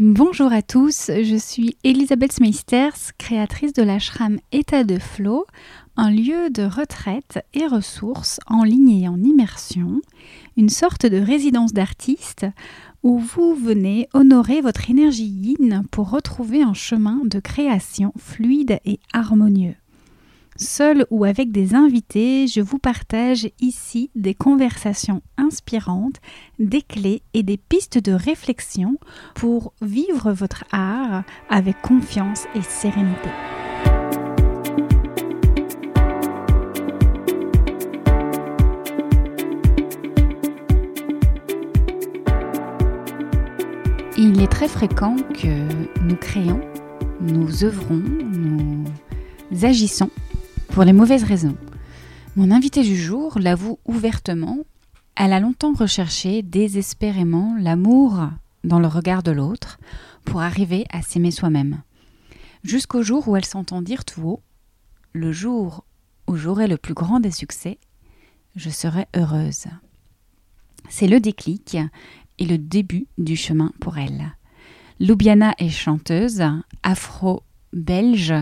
Bonjour à tous, je suis Elisabeth Smeisters, créatrice de l'ashram État de Flow, un lieu de retraite et ressources en ligne et en immersion, une sorte de résidence d'artiste où vous venez honorer votre énergie yin pour retrouver un chemin de création fluide et harmonieux. Seul ou avec des invités, je vous partage ici des conversations inspirantes, des clés et des pistes de réflexion pour vivre votre art avec confiance et sérénité. Il est très fréquent que nous créons, nous œuvrons, nous agissons pour les mauvaises raisons. Mon invitée du jour l'avoue ouvertement. Elle a longtemps recherché désespérément l'amour dans le regard de l'autre pour arriver à s'aimer soi-même. Jusqu'au jour où elle s'entend dire tout haut Le jour où j'aurai le plus grand des succès, je serai heureuse. C'est le déclic et le début du chemin pour elle. Loubiana est chanteuse, afro-belge,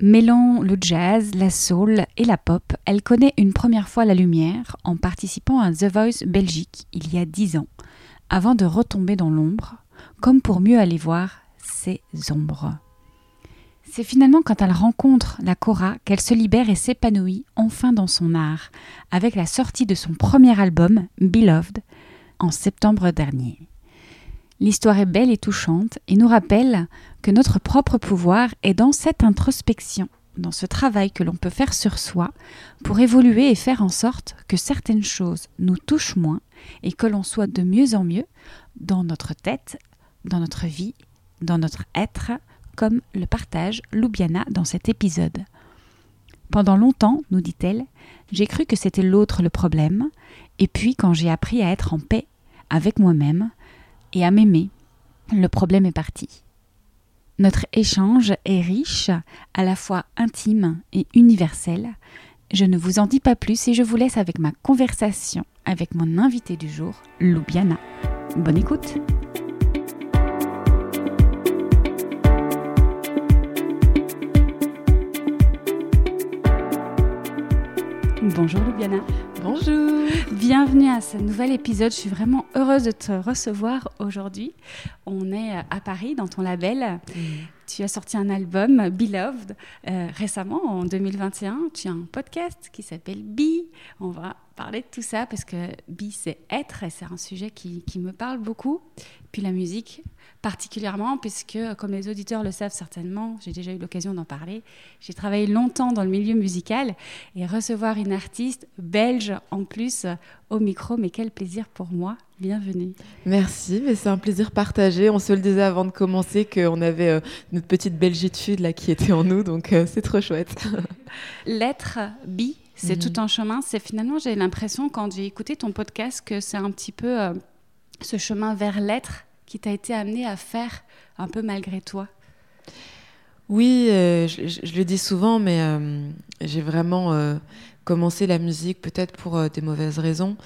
Mêlant le jazz, la soul et la pop, elle connaît une première fois la lumière en participant à The Voice Belgique il y a dix ans, avant de retomber dans l'ombre, comme pour mieux aller voir ses ombres. C'est finalement quand elle rencontre la Cora qu'elle se libère et s'épanouit enfin dans son art, avec la sortie de son premier album, Beloved, en septembre dernier. L'histoire est belle et touchante et nous rappelle que notre propre pouvoir est dans cette introspection, dans ce travail que l'on peut faire sur soi pour évoluer et faire en sorte que certaines choses nous touchent moins et que l'on soit de mieux en mieux dans notre tête, dans notre vie, dans notre être, comme le partage Loubiana dans cet épisode. Pendant longtemps, nous dit-elle, j'ai cru que c'était l'autre le problème, et puis quand j'ai appris à être en paix avec moi-même, et à m'aimer, le problème est parti. Notre échange est riche, à la fois intime et universel. Je ne vous en dis pas plus et je vous laisse avec ma conversation avec mon invité du jour, Loubiana. Bonne écoute! Bonjour Loubiana. Bonjour. Bienvenue à ce nouvel épisode. Je suis vraiment heureuse de te recevoir aujourd'hui. On est à Paris dans ton label. Mm. Tu as sorti un album, Beloved, euh, récemment, en 2021. Tu as un podcast qui s'appelle Be. On va parler de tout ça parce que Be, c'est être et c'est un sujet qui, qui me parle beaucoup. Puis la musique, particulièrement, puisque, comme les auditeurs le savent certainement, j'ai déjà eu l'occasion d'en parler, j'ai travaillé longtemps dans le milieu musical et recevoir une artiste belge en plus au micro, mais quel plaisir pour moi. Bienvenue. Merci, mais c'est un plaisir partagé. On se le disait avant de commencer qu'on avait euh, notre petite belgitude là qui était en nous, donc euh, c'est trop chouette. L'être bi, c'est mhm. tout un chemin. C'est finalement, j'ai l'impression quand j'ai écouté ton podcast que c'est un petit peu euh, ce chemin vers l'être qui t'a été amené à faire un peu malgré toi Oui, euh, je, le dis souvent, mais euh, j'ai vraiment euh, commencé la musique peut-être pour des mauvaises raisons.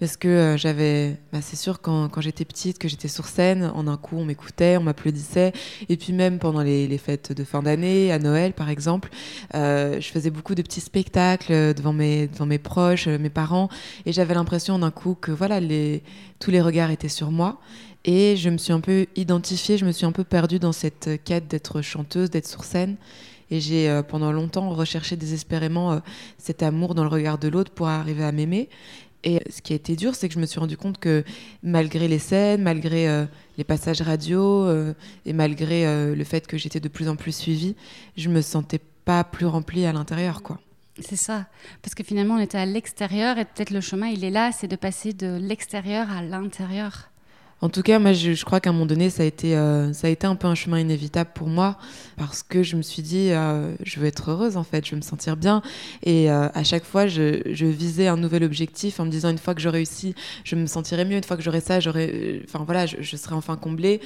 Parce que j'avais, bah, c'est sûr, quand, j'étais petite, que j'étais sur scène, en un coup, on m'écoutait, on m'applaudissait. Et puis même pendant les, fêtes de fin d'année, à Noël par exemple, je faisais beaucoup de petits spectacles devant mes, devant mes proches, mes parents. Et j'avais l'impression d'un coup que voilà, tous les regards étaient sur moi. Et je me suis un peu identifiée, je me suis un peu perdue dans cette quête d'être chanteuse, d'être sur scène. Et j'ai euh, pendant longtemps recherché désespérément euh, cet amour dans le regard de l'autre pour arriver à m'aimer. Et ce qui a été dur, c'est que je me suis rendu compte que malgré les scènes, malgré euh, les passages radio et malgré le fait que j'étais de plus en plus suivie, je me sentais pas plus remplie à l'intérieur, quoi. C'est ça, parce que finalement on était à l'extérieur et peut-être le chemin il est là, c'est de passer de l'extérieur à l'intérieur. En tout cas, moi, je, crois qu'à un moment donné, ça a, été, euh, ça a été un peu un chemin inévitable pour moi parce que je me suis dit, euh, je veux être heureuse en fait, je veux me sentir bien. Et euh, à chaque fois, je, visais un nouvel objectif en me disant, une fois que j'aurai réussi, je me sentirai mieux. Une fois que j'aurai ça, j'aurai, enfin voilà, je, serai enfin comblée.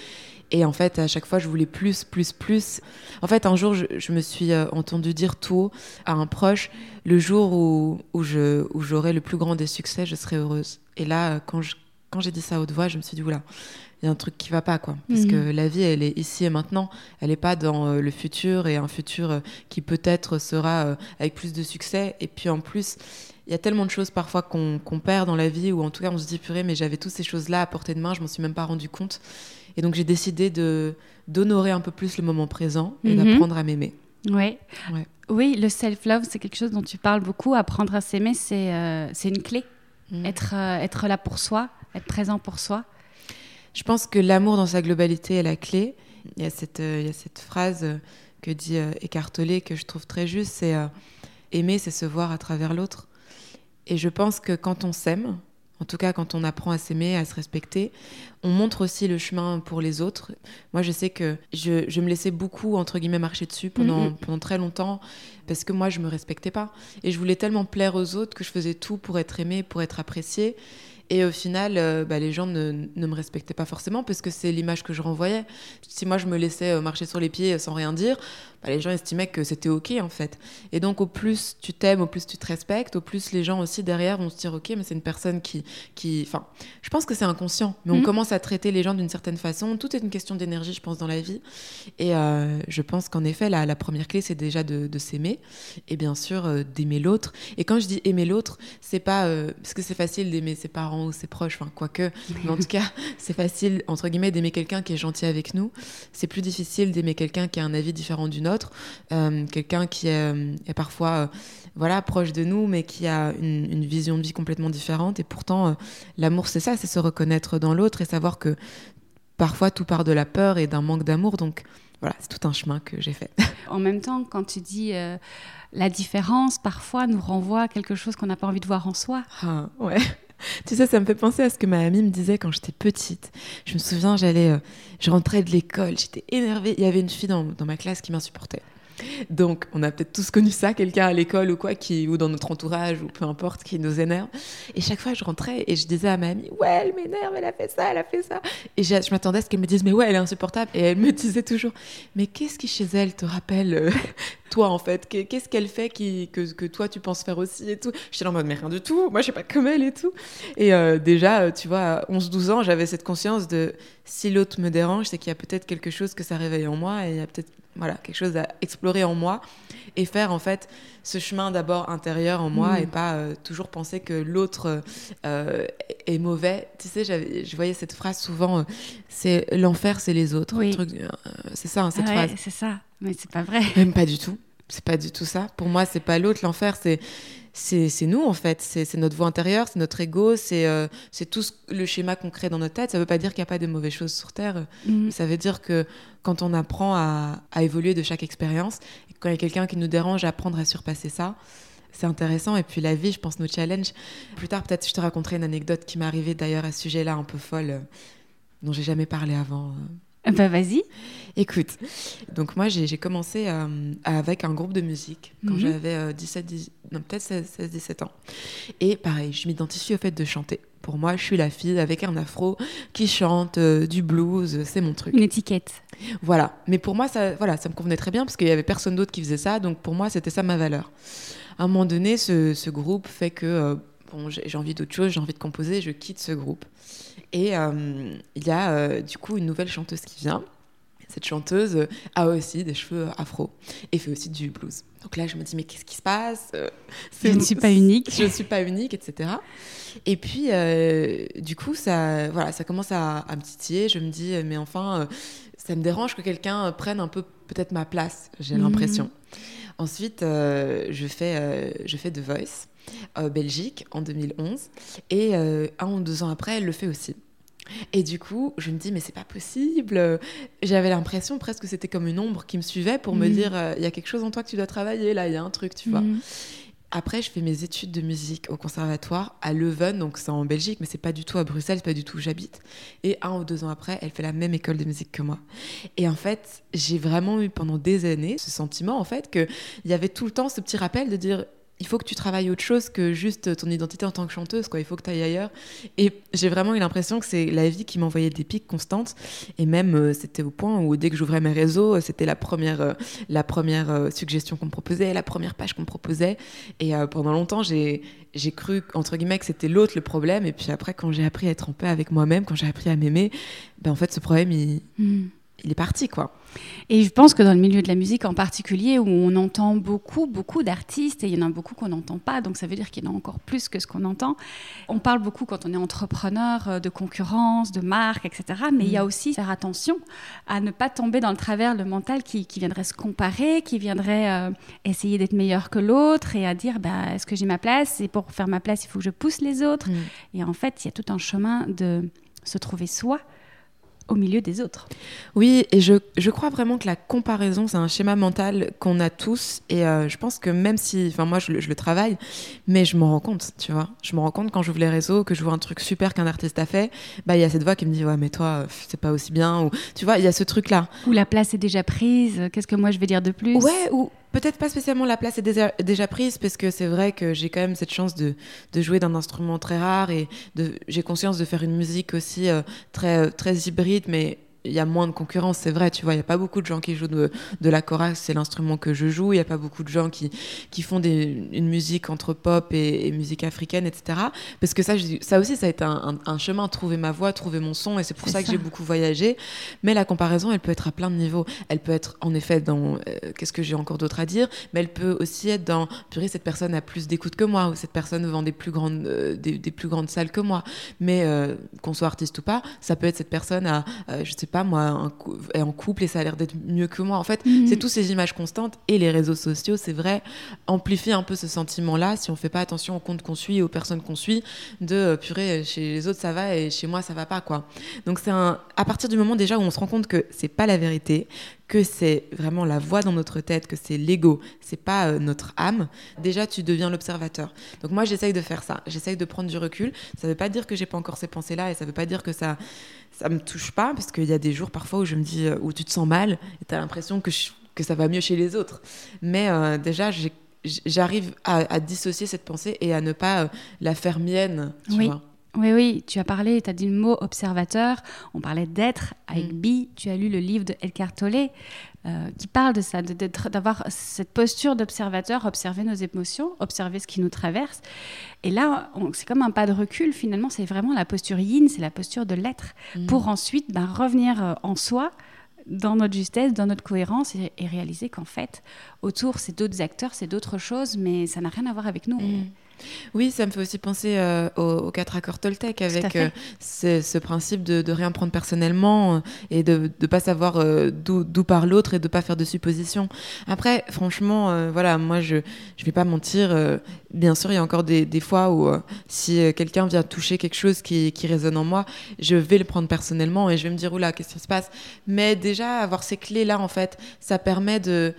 Et en fait, à chaque fois, je voulais plus, plus, plus. En fait, un jour, je, me suis entendu dire tout à un proche, le jour où, je, où j'aurai le plus grand des succès, je serai heureuse. Et là, quand je quand j'ai dit ça à haute voix, je me suis dit, oula, il y a un truc qui va pas quoi parce Mhm. que la vie elle est ici et maintenant elle est pas dans euh, le futur et un futur euh, qui peut-être sera euh, avec plus de succès et puis en plus il y a tellement de choses parfois qu'on perd dans la vie ou en tout cas on se dit purée mais j'avais toutes ces choses là à portée de main je m'en suis même pas rendu compte et donc j'ai décidé d'honorer un peu plus le moment présent et Mhm. d'apprendre à m'aimer Ouais. Ouais. Oui, le self-love, c'est quelque chose dont tu parles beaucoup. Apprendre à s'aimer, c'est euh, une clé. Mhm. Être, euh, être là pour soi, être présent pour soi. Je pense que l'amour dans sa globalité est la clé. Il y a cette, euh, il y a cette phrase euh, que dit euh, Eckhart Tolle que je trouve très juste, c'est euh, aimer, c'est se voir à travers l'autre. Et je pense que quand on s'aime, en tout cas quand on apprend à s'aimer, à se respecter, on montre aussi le chemin pour les autres. Moi, je sais que je, je me laissais beaucoup, entre guillemets, marcher dessus pendant, Mhm. pendant très longtemps parce que moi, je me respectais pas. Et je voulais tellement plaire aux autres que je faisais tout pour être aimée, pour être appréciée. Et au final, euh, bah, les gens ne, me respectaient pas forcément parce que c'est l'image que je renvoyais. Si moi je me laissais euh, marcher sur les pieds euh, sans rien dire, bah, les gens estimaient que c'était ok en fait. Et donc au plus tu t'aimes, au plus tu te respectes, au plus les gens aussi derrière vont se dire ok, mais c'est une personne qui, qui, enfin, je pense que c'est inconscient, mais on Mhm. commence à traiter les gens d'une certaine façon. Tout est une question d'énergie, je pense, dans la vie. Et euh, je pense qu'en effet, la, la première clé, c'est déjà de, de s'aimer et bien sûr euh, d'aimer l'autre. Et quand je dis aimer l'autre, c'est pas euh, parce que c'est facile d'aimer ses parents ou ses proches, enfin quoique, mais en tout cas, c'est facile entre guillemets d'aimer quelqu'un qui est gentil avec nous. C'est plus difficile d'aimer quelqu'un qui a un avis différent du nôtre, euh, quelqu'un qui est, euh, est parfois euh, voilà proche de nous, mais qui a une, une vision de vie complètement différente. Et pourtant, euh, l'amour, c'est ça, c'est se reconnaître dans l'autre et savoir que parfois tout part de la peur et d'un manque d'amour. Donc voilà, c'est tout un chemin que j'ai fait. En même temps, quand tu dis euh, la différence, parfois nous renvoie à quelque chose qu'on n'a pas envie de voir en soi. Ah, ouais. Tu sais, ça me fait penser à ce que ma amie me disait quand j'étais petite. Je me souviens, j'allais, euh, je rentrais de l'école, j'étais énervée. Il y avait une fille dans, dans ma classe qui m'insupportait. Donc, on a peut-être tous connu ça, quelqu'un à l'école ou quoi, qui, ou dans notre entourage, ou peu importe, qui nous énerve. Et chaque fois, je rentrais et je disais à ma amie, ouais, elle m'énerve, elle a fait ça, elle a fait ça. Et je m'attendais à ce qu'elle me dise, mais ouais, elle est insupportable. Et elle me disait toujours, mais qu'est-ce qui chez elle te rappelle euh, toi, en fait? Qu'est- Qu'est-ce qu'elle fait que, que toi, tu penses faire aussi et tout? J'étais en mode, mais rien du tout, moi, je suis pas comme elle et tout. Et euh, déjà, tu vois, à 11-12 ans, j'avais cette conscience de si l'autre me dérange, c'est qu'il y a peut-être quelque chose que ça réveille en moi et il y a peut-être voilà, quelque chose à explorer en moi et faire en fait ce chemin d'abord intérieur en moi Mm. et pas euh, toujours penser que l'autre euh, est mauvais. Tu sais, je voyais cette phrase souvent, euh, c'est l'enfer, c'est les autres. Oui. C'est ça, hein, cette Ouais, phrase. c'est ça. Mais c'est pas vrai. Même pas du tout. C'est pas du tout ça. Pour moi, c'est pas l'autre. L'enfer, c'est c'est nous en fait. C'est notre voix intérieure, c'est notre ego, c'est euh, tout ce- le schéma qu'on crée dans notre tête. Ça veut pas dire qu'il n'y a pas de mauvaises choses sur terre. Mm. Ça veut dire que quand on apprend à, à évoluer de chaque expérience, et quand il y a quelqu'un qui nous dérange, apprendre à surpasser ça. C'est intéressant. Et puis la vie, je pense, nos challenges. Plus tard, peut-être, je te raconterai une anecdote qui m'est arrivée d'ailleurs à ce sujet-là, un peu folle, euh, dont j'ai jamais parlé avant. euh. Bah vas-y. Écoute, donc moi j'ai commencé euh, avec un groupe de musique quand Mhm. j'avais euh, 17, 10 non peut-être 16, 16, 17 ans. Et pareil, je m'identifie au fait de chanter. Pour moi, je suis la fille avec un afro qui chante euh, du blues, c'est mon truc. Une étiquette. Voilà. Mais pour moi, ça, voilà, ça me convenait très bien parce qu'il y avait personne d'autre qui faisait ça. Donc pour moi, c'était ça ma valeur. À un moment donné, ce, ce groupe fait que euh, bon, j'ai envie d'autre chose, j'ai envie de composer, je quitte ce groupe. Et euh, il y a euh, du coup une nouvelle chanteuse qui vient. Cette chanteuse euh, a aussi des cheveux afro et fait aussi du blues. Donc là, je me dis, mais qu'est-ce qui se passe? Je ne suis pas unique. je ne suis pas unique, etc. Et puis, euh, du coup, ça, voilà, ça commence à, à me titiller. Je me dis, mais enfin, euh, ça me dérange que quelqu'un prenne un peu peut-être ma place, j'ai Mhm. l'impression. Ensuite, euh, je, fais, je fais The Voice, euh, Belgique, en 2011. Et euh, un ou deux ans après, elle le fait aussi. Et du coup, je me dis, mais c'est pas possible. J'avais l'impression presque que c'était comme une ombre qui me suivait pour me Mhm. dire, euh, il y a quelque chose en toi que tu dois travailler, là, il y a un truc, tu vois. Mm. Après, je fais mes études de musique au conservatoire à Leuven, donc c'est en Belgique, mais c'est pas du tout à Bruxelles, c'est pas du tout où j'habite. Et un ou deux ans après, elle fait la même école de musique que moi. Et en fait, j'ai vraiment eu pendant des années ce sentiment, en fait, qu'il y avait tout le temps ce petit rappel de dire il faut que tu travailles autre chose que juste ton identité en tant que chanteuse, quoi. Il faut que tu ailles ailleurs. Et j'ai vraiment eu l'impression que c'est la vie qui m'envoyait des pics constantes. Et même, euh, c'était au point où dès que j'ouvrais mes réseaux, euh, c'était la première, euh, la première suggestion qu'on me proposait, la première page qu'on me proposait. Et pendant longtemps, j'ai, cru, entre guillemets, que c'était l'autre le problème. Et puis après, quand j'ai appris à être en paix avec moi-même, quand j'ai appris à m'aimer, ben, en fait, ce problème, il, hmm. Il est parti, quoi. Et je pense que dans le milieu de la musique en particulier, où on entend beaucoup, beaucoup d'artistes, et il y en a beaucoup qu'on n'entend pas, donc ça veut dire qu'il y en a encore plus que ce qu'on entend. On parle beaucoup quand on est entrepreneur euh, de concurrence, de marque, etc. Mais il y a mm. aussi faire attention à ne pas tomber dans le travers le mental qui, viendrait se comparer, qui viendrait euh, essayer d'être meilleur que l'autre et à dire bah, est-ce que j'ai ma place? Et pour faire ma place, il faut que je pousse les autres. Mm. Et en fait, il y a tout un chemin de se trouver soi au milieu des autres. Oui, et je, je crois vraiment que la comparaison, c'est un schéma mental qu'on a tous. Et euh, je pense que même si, enfin moi je, le travaille, mais je m'en rends compte, tu vois. Je me rends compte quand j'ouvre les réseaux, que je vois un truc super qu'un artiste a fait, bah il y a cette voix qui me dit ouais mais toi c'est pas aussi bien ou tu vois il y a ce truc là. Ou la place est déjà prise. Qu'est-ce que moi je vais dire de plus? Ouais ou Peut-être pas spécialement la place est déjà, prise, parce que c'est vrai que j'ai quand même cette chance de, jouer d'un instrument très rare et j'ai conscience de faire une musique aussi euh, très, très hybride, mais il y a moins de concurrence, c'est vrai, tu vois, il n'y a pas beaucoup de gens qui jouent de, de la chorale, c'est l'instrument que je joue, il n'y a pas beaucoup de gens qui, qui font des, une musique entre pop et, musique africaine, etc. Parce que ça, ça aussi, ça a été un, un, chemin, trouver ma voix, trouver mon son, et c'est pour ça, que j'ai beaucoup voyagé. Mais la comparaison, elle peut être à plein de niveaux. Elle peut être, en effet, dans, euh, qu'est-ce que j'ai encore d'autre à dire, mais elle peut aussi être dans, purée, cette personne a plus d'écoute que moi, ou cette personne vend des plus grandes, euh, des, des, plus grandes salles que moi. Mais euh, qu'on soit artiste ou pas, ça peut être cette personne à, je sais pas moi, est en couple et ça a l'air d'être mieux que moi. En fait, mhm. c'est toutes ces images constantes et les réseaux sociaux, c'est vrai, amplifient un peu ce sentiment-là si on fait pas attention aux comptes qu'on suit et aux personnes qu'on suit, de euh, purée, chez les autres ça va et chez moi ça va pas, quoi. Donc c'est un, à partir du moment déjà où on se rend compte que c'est pas la vérité, que c'est vraiment la voix dans notre tête, que c'est l'ego, c'est pas euh, notre âme, déjà tu deviens l'observateur. Donc moi j'essaye de faire ça, j'essaye de prendre du recul. Ça veut pas dire que j'ai pas encore ces pensées-là et ça veut pas dire que ça ça me touche pas parce qu'il y a des jours parfois où je me dis euh, où tu te sens mal et tu as l'impression que que ça va mieux chez les autres. Mais euh, déjà j'arrive à, dissocier cette pensée et à ne pas la faire mienne, tu oui. vois. Oui, oui, tu as parlé, tu as dit le mot observateur, on parlait d'être avec mm. Bi, tu as lu le livre de Elkar Tolle euh, qui parle de ça, d'avoir cette posture d'observateur, observer nos émotions, observer ce qui nous traverse. Et là, c'est comme un pas de recul, finalement, c'est vraiment la posture yin, c'est la posture de l'être, mm. pour ensuite ben, revenir euh, en soi, dans notre justesse, dans notre cohérence et, réaliser qu'en fait, autour, c'est d'autres acteurs, c'est d'autres choses, mais ça n'a rien à voir avec nous. Mm. Oui, ça me fait aussi penser euh, aux, quatre accords Toltec avec euh, ce, principe de, rien prendre personnellement euh, et de ne pas savoir d'où part l'autre et de ne pas faire de suppositions. Après, franchement, voilà, moi, je ne vais pas mentir. bien sûr, il y a encore des, fois où si quelqu'un vient toucher quelque chose qui, qui, résonne en moi, je vais le prendre personnellement et je vais me dire, oula, qu'est-ce qui se passe? Mais déjà, avoir ces clés-là, en fait, ça permet de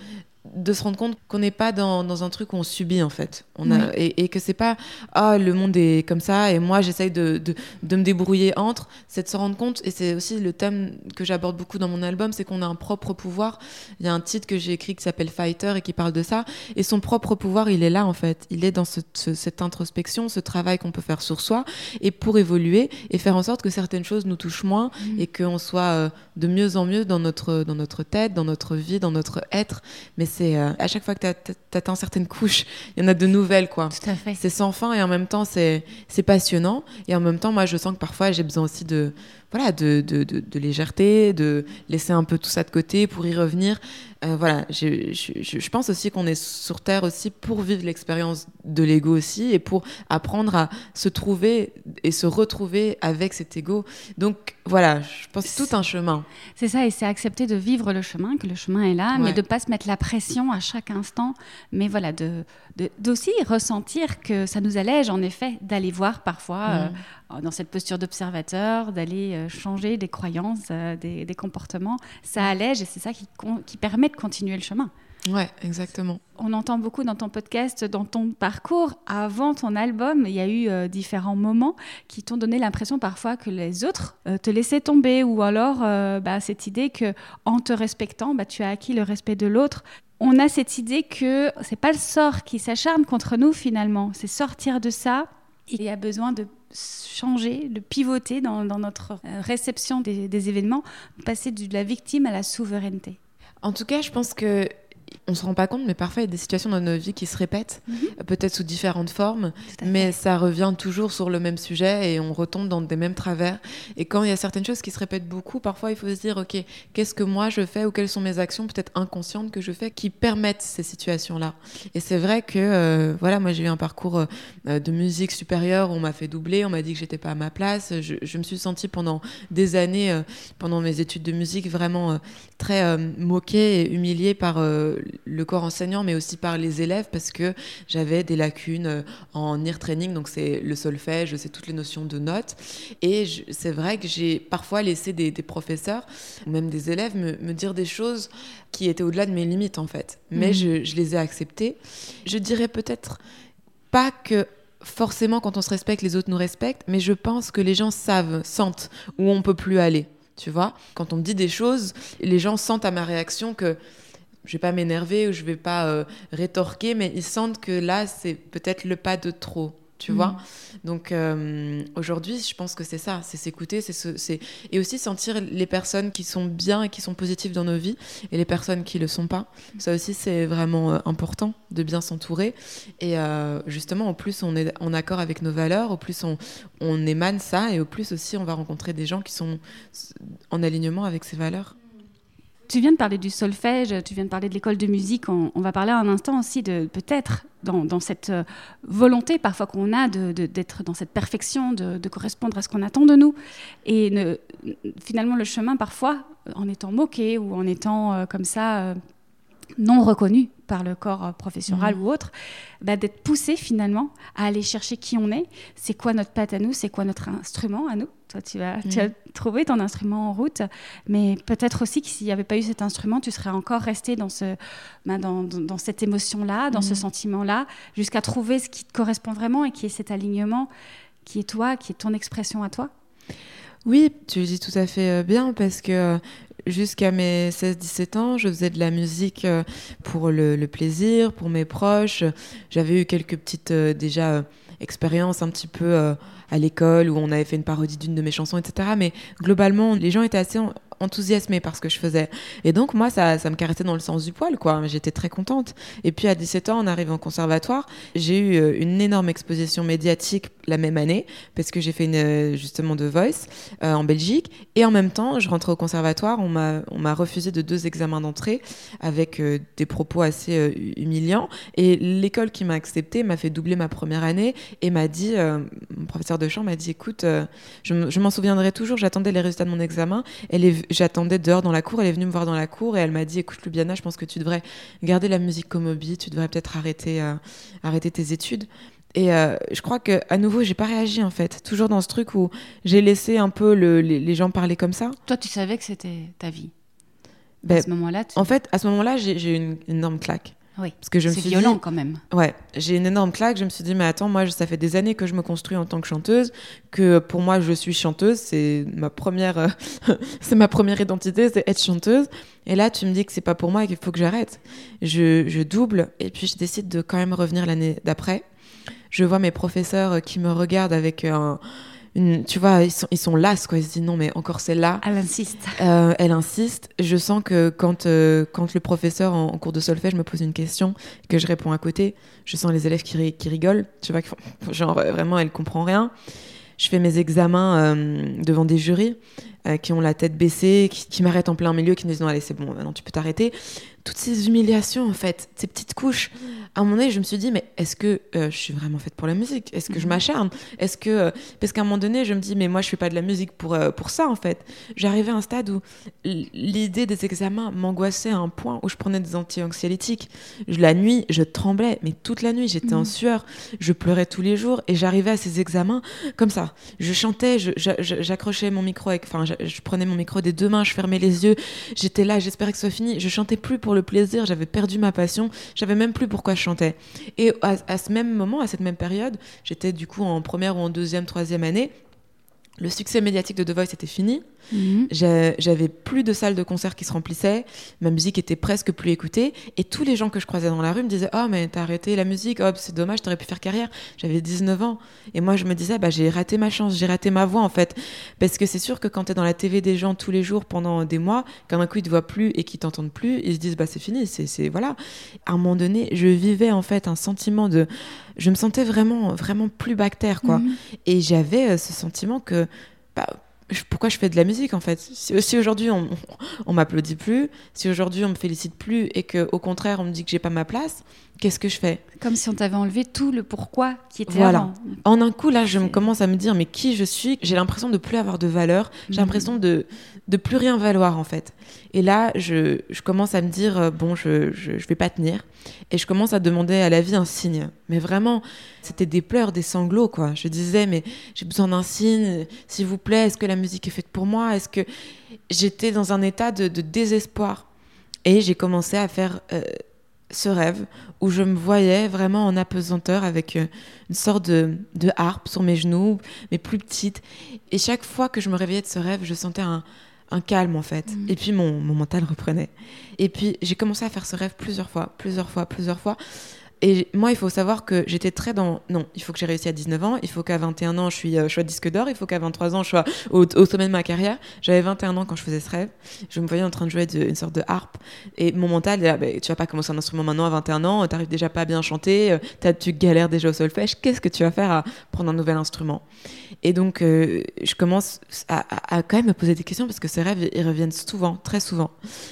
de se rendre compte qu'on n'est pas dans, dans, un truc où on subit en fait. On a, et, et, que c'est pas ah le monde est comme ça et moi j'essaye de, de, de, me débrouiller entre c'est de se rendre compte et c'est aussi le thème que j'aborde beaucoup dans mon album c'est qu'on a un propre pouvoir. Il y a un titre que j'ai écrit qui s'appelle Fighter et qui parle de ça et son propre pouvoir il est là en fait. Il est dans cette introspection ce travail qu'on peut faire sur soi et pour évoluer et faire en sorte que certaines choses nous touchent moins mmh. et qu'on soit euh, de mieux en mieux dans notre, dans notre tête dans notre vie dans notre être. Mais c'est euh, à chaque fois que tu atteins certaines couches, il y en a de nouvelles, quoi. Tout à fait. C'est sans fin et en même temps, c'est passionnant. Et en même temps, moi, je sens que parfois, j'ai besoin aussi de, voilà, de, de, de, légèreté, de laisser un peu tout ça de côté pour y revenir. Euh, voilà, je, je, je, pense aussi qu'on est sur Terre aussi pour vivre l'expérience de l'ego aussi et pour apprendre à se trouver et se retrouver avec cet ego. Donc voilà, je pense tout un chemin. C'est ça, et c'est accepter de vivre le chemin, que le chemin est là, mais de pas se mettre la pression à chaque instant, mais voilà, de d'aussi ressentir que ça nous allège en effet d'aller voir parfois mm. euh, dans cette posture d'observateur, d'aller euh, changer des croyances, des, des, comportements. Ça allège et c'est ça qui, qui permet de continuer le chemin. Ouais, exactement. On entend beaucoup dans ton podcast, dans ton parcours, avant ton album, il y a eu euh, différents moments qui t'ont donné l'impression parfois que les autres euh, te laissaient tomber, ou alors euh, bah, cette idée que en te respectant, bah, tu as acquis le respect de l'autre. On a cette idée que c'est pas le sort qui s'acharne contre nous finalement, c'est sortir de ça. Il y a besoin de changer, de pivoter dans, notre euh, réception des, des événements, passer de la victime à la souveraineté. En tout cas, je pense que on se rend pas compte, mais parfois il y a des situations dans nos vies qui se répètent, mhm. peut-être sous différentes formes, mais ça revient toujours sur le même sujet et on retombe dans des mêmes travers. Et quand il y a certaines choses qui se répètent beaucoup, parfois il faut se dire, ok, qu'est-ce que moi je fais ou quelles sont mes actions, peut-être inconscientes que je fais, qui permettent ces situations-là. Et c'est vrai que, euh, voilà, moi j'ai eu un parcours euh, de musique supérieure, on m'a fait doubler, on m'a dit que j'étais pas à ma place. Je, me suis sentie pendant des années, euh, pendant mes études de musique, vraiment très moquée et humiliée par le corps enseignant, mais aussi par les élèves, parce que j'avais des lacunes euh, en ear training, donc c'est le solfège, c'est toutes les notions de notes. Et c'est vrai que j'ai parfois laissé des, professeurs, ou même des élèves, me, dire des choses qui étaient au-delà de mes limites, en fait. Mais mmh. je, les ai acceptées. Je dirais peut-être pas que forcément quand on se respecte, les autres nous respectent, mais je pense que les gens savent, sentent où on peut plus aller. Tu vois, quand on me dit des choses, les gens sentent à ma réaction que je vais pas m'énerver ou je vais pas euh, rétorquer, mais ils sentent que là, c'est peut-être le pas de trop. Tu vois mm. Donc euh, aujourd'hui, je pense que c'est ça, c'est s'écouter, c'est et aussi sentir les personnes qui sont bien et qui sont positives dans nos vies et les personnes qui le sont pas. Ça aussi, c'est vraiment euh, important de bien s'entourer. Et justement, au plus on est en accord avec nos valeurs, au plus on, on émane ça et au plus aussi on va rencontrer des gens qui sont en alignement avec ces valeurs. Tu viens de parler du solfège, tu viens de parler de l'école de musique. On, va parler un instant aussi de peut-être dans, cette euh, volonté parfois qu'on a d'être dans cette perfection, de, correspondre à ce qu'on attend de nous. Et finalement, le chemin, parfois, en étant moqué ou en étant euh, comme ça euh, non reconnu par le corps professionnel mmh. ou autre, bah, d'être poussé finalement à aller chercher qui on est, c'est quoi notre patte à nous, c'est quoi notre instrument à nous? Toi, tu as, tu as trouvé ton instrument en route, mais peut-être aussi que s'il n'y avait pas eu cet instrument, tu serais encore resté dans, ce, bah, dans, dans, cette émotion-là, dans ce mm. sentiment-là, jusqu'à trouver ce qui te correspond vraiment et qui est cet alignement qui est toi, qui est ton expression à toi. Oui, tu dis tout à fait euh, bien parce que euh, jusqu'à mes 16-17 ans, je faisais de la musique euh, pour le, plaisir, pour mes proches. J'avais eu quelques petites déjà expériences un petit peu à l'école où on avait fait une parodie d'une de mes chansons, etc. Mais globalement, les gens étaient assez enthousiasmée par ce que je faisais. Et donc, moi, ça, ça me caressait dans le sens du poil, quoi. J'étais très contente. Et puis, à 17 ans, en arrivant au conservatoire, j'ai eu euh, une énorme exposition médiatique la même année, parce que j'ai fait euh, justement de Voice euh, en Belgique. Et en même temps, je rentrais au conservatoire, on m'a refusé de deux examens d'entrée avec des propos assez humiliants. Et l'école qui m'a accepté m'a fait doubler ma première année et m'a dit, mon professeur de chant m'a dit, écoute, je, m'en souviendrai toujours, j'attendais les résultats de mon examen. J'attendais dehors dans la cour. Elle est venue me voir dans la cour et elle m'a dit Écoute, Lubiana, je pense que tu devrais garder la musique comme hobby. Tu devrais peut-être arrêter, euh, arrêter tes études. Et euh, je crois que à nouveau, j'ai pas réagi en fait. Toujours dans ce truc où j'ai laissé un peu les, gens parler comme ça. Toi, tu savais que c'était ta vie. à ben, ce moment-là. En fait, à ce moment-là, j'ai eu une énorme claque. Oui. Parce que je me suis violent quand même. Ouais, j'ai une énorme claque. Je me suis dit, mais attends, moi, ça fait des années que je me construis en tant que chanteuse, que pour moi, je suis chanteuse. C'est ma première, euh, c'est ma première identité, c'est être chanteuse. Et là, tu me dis que c'est pas pour moi et qu'il faut que j'arrête. Je, je double et puis je décide de quand même revenir l'année d'après. Je vois mes professeurs qui me regardent avec un tu vois, ils sont, ils sont las, quoi. Ils se disent non, mais encore celle-là. Elle insiste. Euh, elle insiste. Je sens que quand, euh, quand le professeur en, cours de solfège me pose une question, que je réponds à côté, je sens les élèves qui, qui rigolent. Tu vois, genre vraiment, elle comprend rien. Je fais mes examens euh, devant des jurys qui ont la tête baissée, qui, qui m'arrêtent en plein milieu, qui me disent non, allez, c'est bon, maintenant tu peux t'arrêter toutes ces humiliations, en fait, ces petites couches. À un moment donné, je me suis dit, mais est-ce que euh, je suis vraiment faite pour la musique? Est-ce que je mhm. m'acharne? Est-ce que. Euh, parce qu'à un moment donné, je me dis, mais moi, je fais pas de la musique pour, euh, pour ça, en fait. J'arrivais à un stade où l'idée des examens m'angoissait à un point où je prenais des anti-anxiolytiques. La nuit, je tremblais, mais toute la nuit, j'étais en mhm. sueur. Je pleurais tous les jours et j'arrivais à ces examens comme ça. Je chantais, j'accrochais mon micro. Enfin, je, prenais mon micro des deux mains, je fermais les yeux. J'étais là, j'espérais que ce soit fini. Je chantais plus pour le plaisir, j'avais perdu ma passion, j'avais même plus pourquoi je chantais. Et à, ce même moment, à cette même période, j'étais du coup en première ou en deuxième, troisième année, le succès médiatique de The Voice était fini. Mhm. J'avais plus de salles de concert qui se remplissaient. Ma musique était presque plus écoutée. Et tous les gens que je croisais dans la rue me disaient Oh, mais t'as arrêté la musique. Oh, c'est dommage, t'aurais pu faire carrière. J'avais 19 ans. Et moi, je me disais bah, J'ai raté ma chance, j'ai raté ma voix, en fait. Parce que c'est sûr que quand t'es dans la TV des gens tous les jours pendant des mois, quand d'un coup ils te voient plus et qu'ils t'entendent plus, ils se disent Bah, c'est fini. C'est- voilà. À un moment donné, je vivais, en fait, un sentiment de. Je me sentais vraiment, vraiment plus bactère, quoi. Mhm. Et j'avais euh, ce sentiment que bah, je- pourquoi je fais de la musique en fait? Si, si aujourd'hui on, on m'applaudit plus, si aujourd'hui on me félicite plus et que au contraire on me dit que j'ai pas ma place, qu'est-ce que je fais? Comme si on t'avait enlevé tout le pourquoi qui était Voilà. avant. En un coup là, je me commence à me dire mais qui je suis? J'ai l'impression de plus avoir de valeur, j'ai Mhm. l'impression de de plus rien valoir en fait. Et là, je, je commence à me dire euh, bon, je, je vais pas tenir et je commence à demander à la vie un signe. Mais vraiment, c'était des pleurs, des sanglots quoi. Je disais mais j'ai besoin d'un signe, s'il vous plaît. Est-ce que la musique est faite pour moi? Est-ce que j'étais dans un état de, de désespoir? Et j'ai commencé à faire euh, ce rêve où je me voyais vraiment en apesanteur avec euh, une sorte de, de harpe sur mes genoux, mais plus petite. Et chaque fois que je me réveillais de ce rêve, je sentais un, un calme en fait. Mhm. Et puis mon, mon mental reprenait. Et puis j'ai commencé à faire ce rêve plusieurs fois, plusieurs fois, plusieurs fois. Et moi, il faut savoir que j'étais très dans. Non, il faut que j'ai réussi à 19 ans, il faut qu'à 21 ans, je, suis, euh, je sois disque d'or, il faut qu'à 23 ans, je sois au, au sommet de ma carrière. J'avais 21 ans quand je faisais ce rêve. Je me voyais en train de jouer de- une sorte de harpe. Et mon mental, Bah, tu vas pas commencer un instrument maintenant à 21 ans, t'arrives déjà pas à bien chanter, euh, t'as- tu galères déjà au solfège, qu'est-ce que tu vas faire à prendre un nouvel instrument? Et donc, euh, je commence à, à- à quand même me poser des questions parce que ces rêves, ils reviennent souvent, très souvent.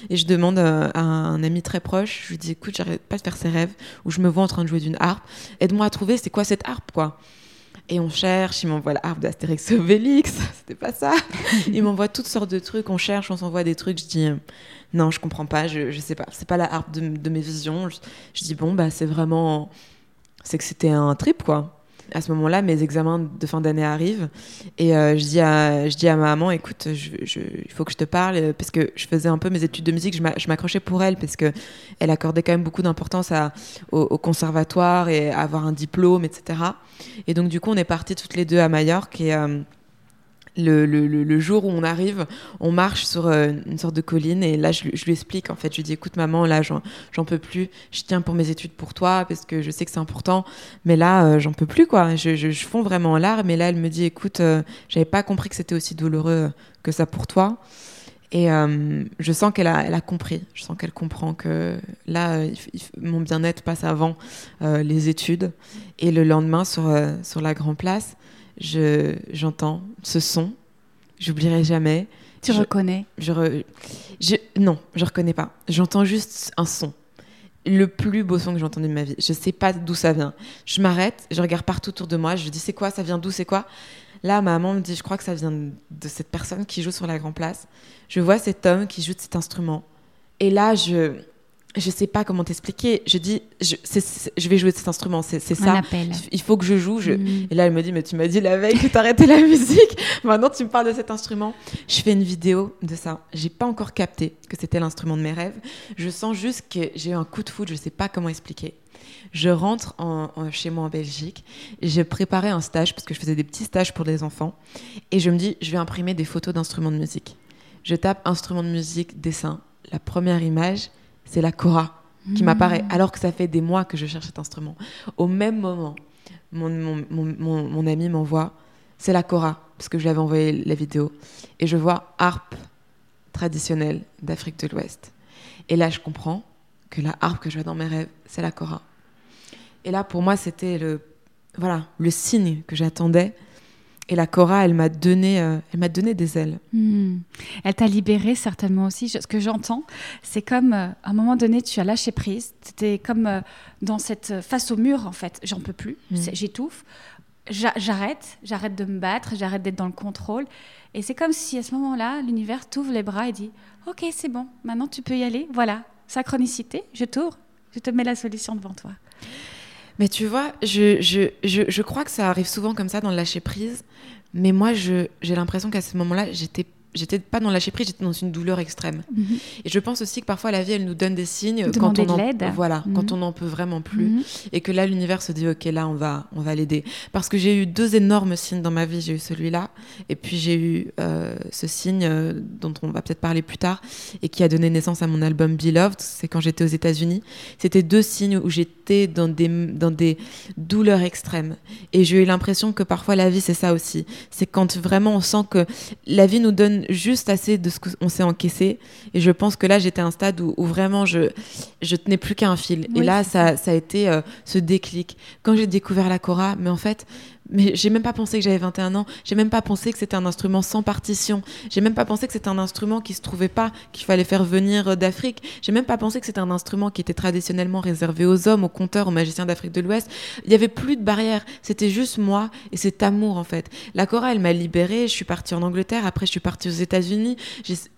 Et je demande euh, à un ami très proche, je lui dis, écoute, j'arrête pas de faire ces rêves où je me vois en train de jouer d'une harpe. Aide-moi à trouver, c'est quoi cette harpe, quoi? Et on cherche, il m'envoie la harpe d'Astérix Obélix, c'était pas ça. Il m'envoie toutes sortes de trucs, on cherche, on s'envoie des trucs. Je dis euh, non, je comprends pas, je, je sais pas, c'est pas la harpe de, de mes visions. Je, je dis bon, bah c'est vraiment. C'est que c'était un trip, quoi. À ce moment-là, mes examens de fin d'année arrivent et euh, je, dis à, ma maman écoute, il faut que je te parle parce que je faisais un peu mes études de musique, je m'a- je m'accrochais pour elle parce que elle accordait quand même beaucoup d'importance au conservatoire et à avoir un diplôme, etc. Et donc, du coup, on est partis toutes les deux à Majorque. Et euh, le, jour où on arrive, on marche sur euh, une sorte de colline. Et là, je, lui- explique, en fait, je lui dis écoute, maman, là, j'en peux plus. Je tiens pour mes études pour toi parce que je sais que c'est important. Mais là, euh, j'en peux plus, quoi. Je, je, fonds vraiment en larmes. Et là, elle me dit écoute, euh, j'avais pas compris que c'était aussi douloureux que ça pour toi. Et euh, je sens qu'elle a, compris. Je sens qu'elle comprend que là, mon bien-être passe avant les études. Et le lendemain, sur, sur la Grand Place, je, j'entends ce son. J'oublierai jamais. Tu Je- reconnais? Je, re- je- non, je reconnais pas. J'entends juste un son. Le plus beau son que j'ai entendu de ma vie. Je sais pas d'où ça vient. Je m'arrête, je regarde partout autour de moi. Je dis c'est quoi Ça vient d'où C'est quoi? Là, ma maman me dit je crois que ça vient de cette personne qui joue sur la Grand Place. Je vois cet homme qui joue de cet instrument. Et là, je je sais pas comment t'expliquer. Je dis je, vais jouer de cet instrument. C'est, ça. appel. Il faut que je joue. Je, Mhm. et là, elle me dit, mais tu m'as dit la veille que t'arrêtais la musique. Maintenant, tu me parles de cet instrument. Je fais une vidéo de ça. J'ai pas encore capté que c'était l'instrument de mes rêves. Je sens juste que j'ai eu un coup de foudre. Je sais pas comment expliquer. Je rentre en- en- chez moi en Belgique. J'ai préparé un stage parce que je faisais des petits stages pour des enfants. Et je me dis, je vais imprimer des photos d'instruments de musique. Je tape instrument de musique, dessin. La première image, c'est la kora qui Mhm. m'apparaît, alors que ça fait des mois que je cherche cet instrument. Au même moment, mon, mon, mon, mon- mon ami m'envoie, c'est la kora, parce que je lui avais envoyé la vidéo, et je vois harpe traditionnelle d'Afrique de l'Ouest. Et là, je comprends que la harpe que je vois dans mes rêves, c'est la kora. Et là, pour moi, c'était le, voilà, le signe que j'attendais. Et la kora, elle m'a donné, euh, elle m'a donné des ailes. Hmm. Elle t'a libéré certainement aussi. Ce que j'entends, c'est comme euh, à un moment donné, tu as lâché prise. C'était comme euh, dans cette face au mur en fait. J'en peux plus. Mm. C'est- J'étouffe. J'a- J'arrête. J'arrête de me battre. J'arrête d'être dans le contrôle. Et c'est comme si à ce moment-là, l'univers t'ouvre les bras et dit Ok, c'est bon. Maintenant, tu peux y aller. Voilà. Synchronicité. Je t'ouvre. Je te mets la solution devant toi. Mais tu vois, je, je, je, crois que ça arrive souvent comme ça dans le lâcher prise. Mais moi, j'ai l'impression qu'à ce moment-là, j'étais, j'étais pas dans lâcher prise, j'étais dans une douleur extrême. Mhm. Et je pense aussi que parfois la vie, elle nous donne des signes Demander quand on en, voilà, Mhm. quand on n'en peut vraiment plus, Mhm. et que là l'univers se dit ok là on va on va l'aider. Parce que j'ai eu deux énormes signes dans ma vie, j'ai eu celui-là, et puis j'ai eu euh, ce signe euh, dont on va peut-être parler plus tard, et qui a donné naissance à mon album Beloved. C'est quand j'étais aux États-Unis. C'était deux signes où j'étais dans des dans des douleurs extrêmes, et j'ai eu l'impression que parfois la vie c'est ça aussi. C'est quand vraiment on sent que la vie nous donne juste assez de ce qu'on s'est encaissé. Et je pense que là, j'étais à un stade où, où vraiment je, je tenais plus qu'à un fil. Oui, et là, ça, ça a été euh, ce déclic. Quand j'ai découvert la Cora, mais en fait, mais j'ai même pas pensé que j'avais 21 ans. J'ai même pas pensé que c'était un instrument sans partition. J'ai même pas pensé que c'était un instrument qui se trouvait pas, qu'il fallait faire venir euh, d'Afrique. J'ai même pas pensé que c'était un instrument qui était traditionnellement réservé aux hommes, aux conteurs, aux magiciens d'Afrique de l'Ouest. Il y avait plus de barrières. C'était juste moi et cet amour en fait. La Cora, elle m'a libérée. Je suis partie en Angleterre. Après, je suis partie aux États-Unis.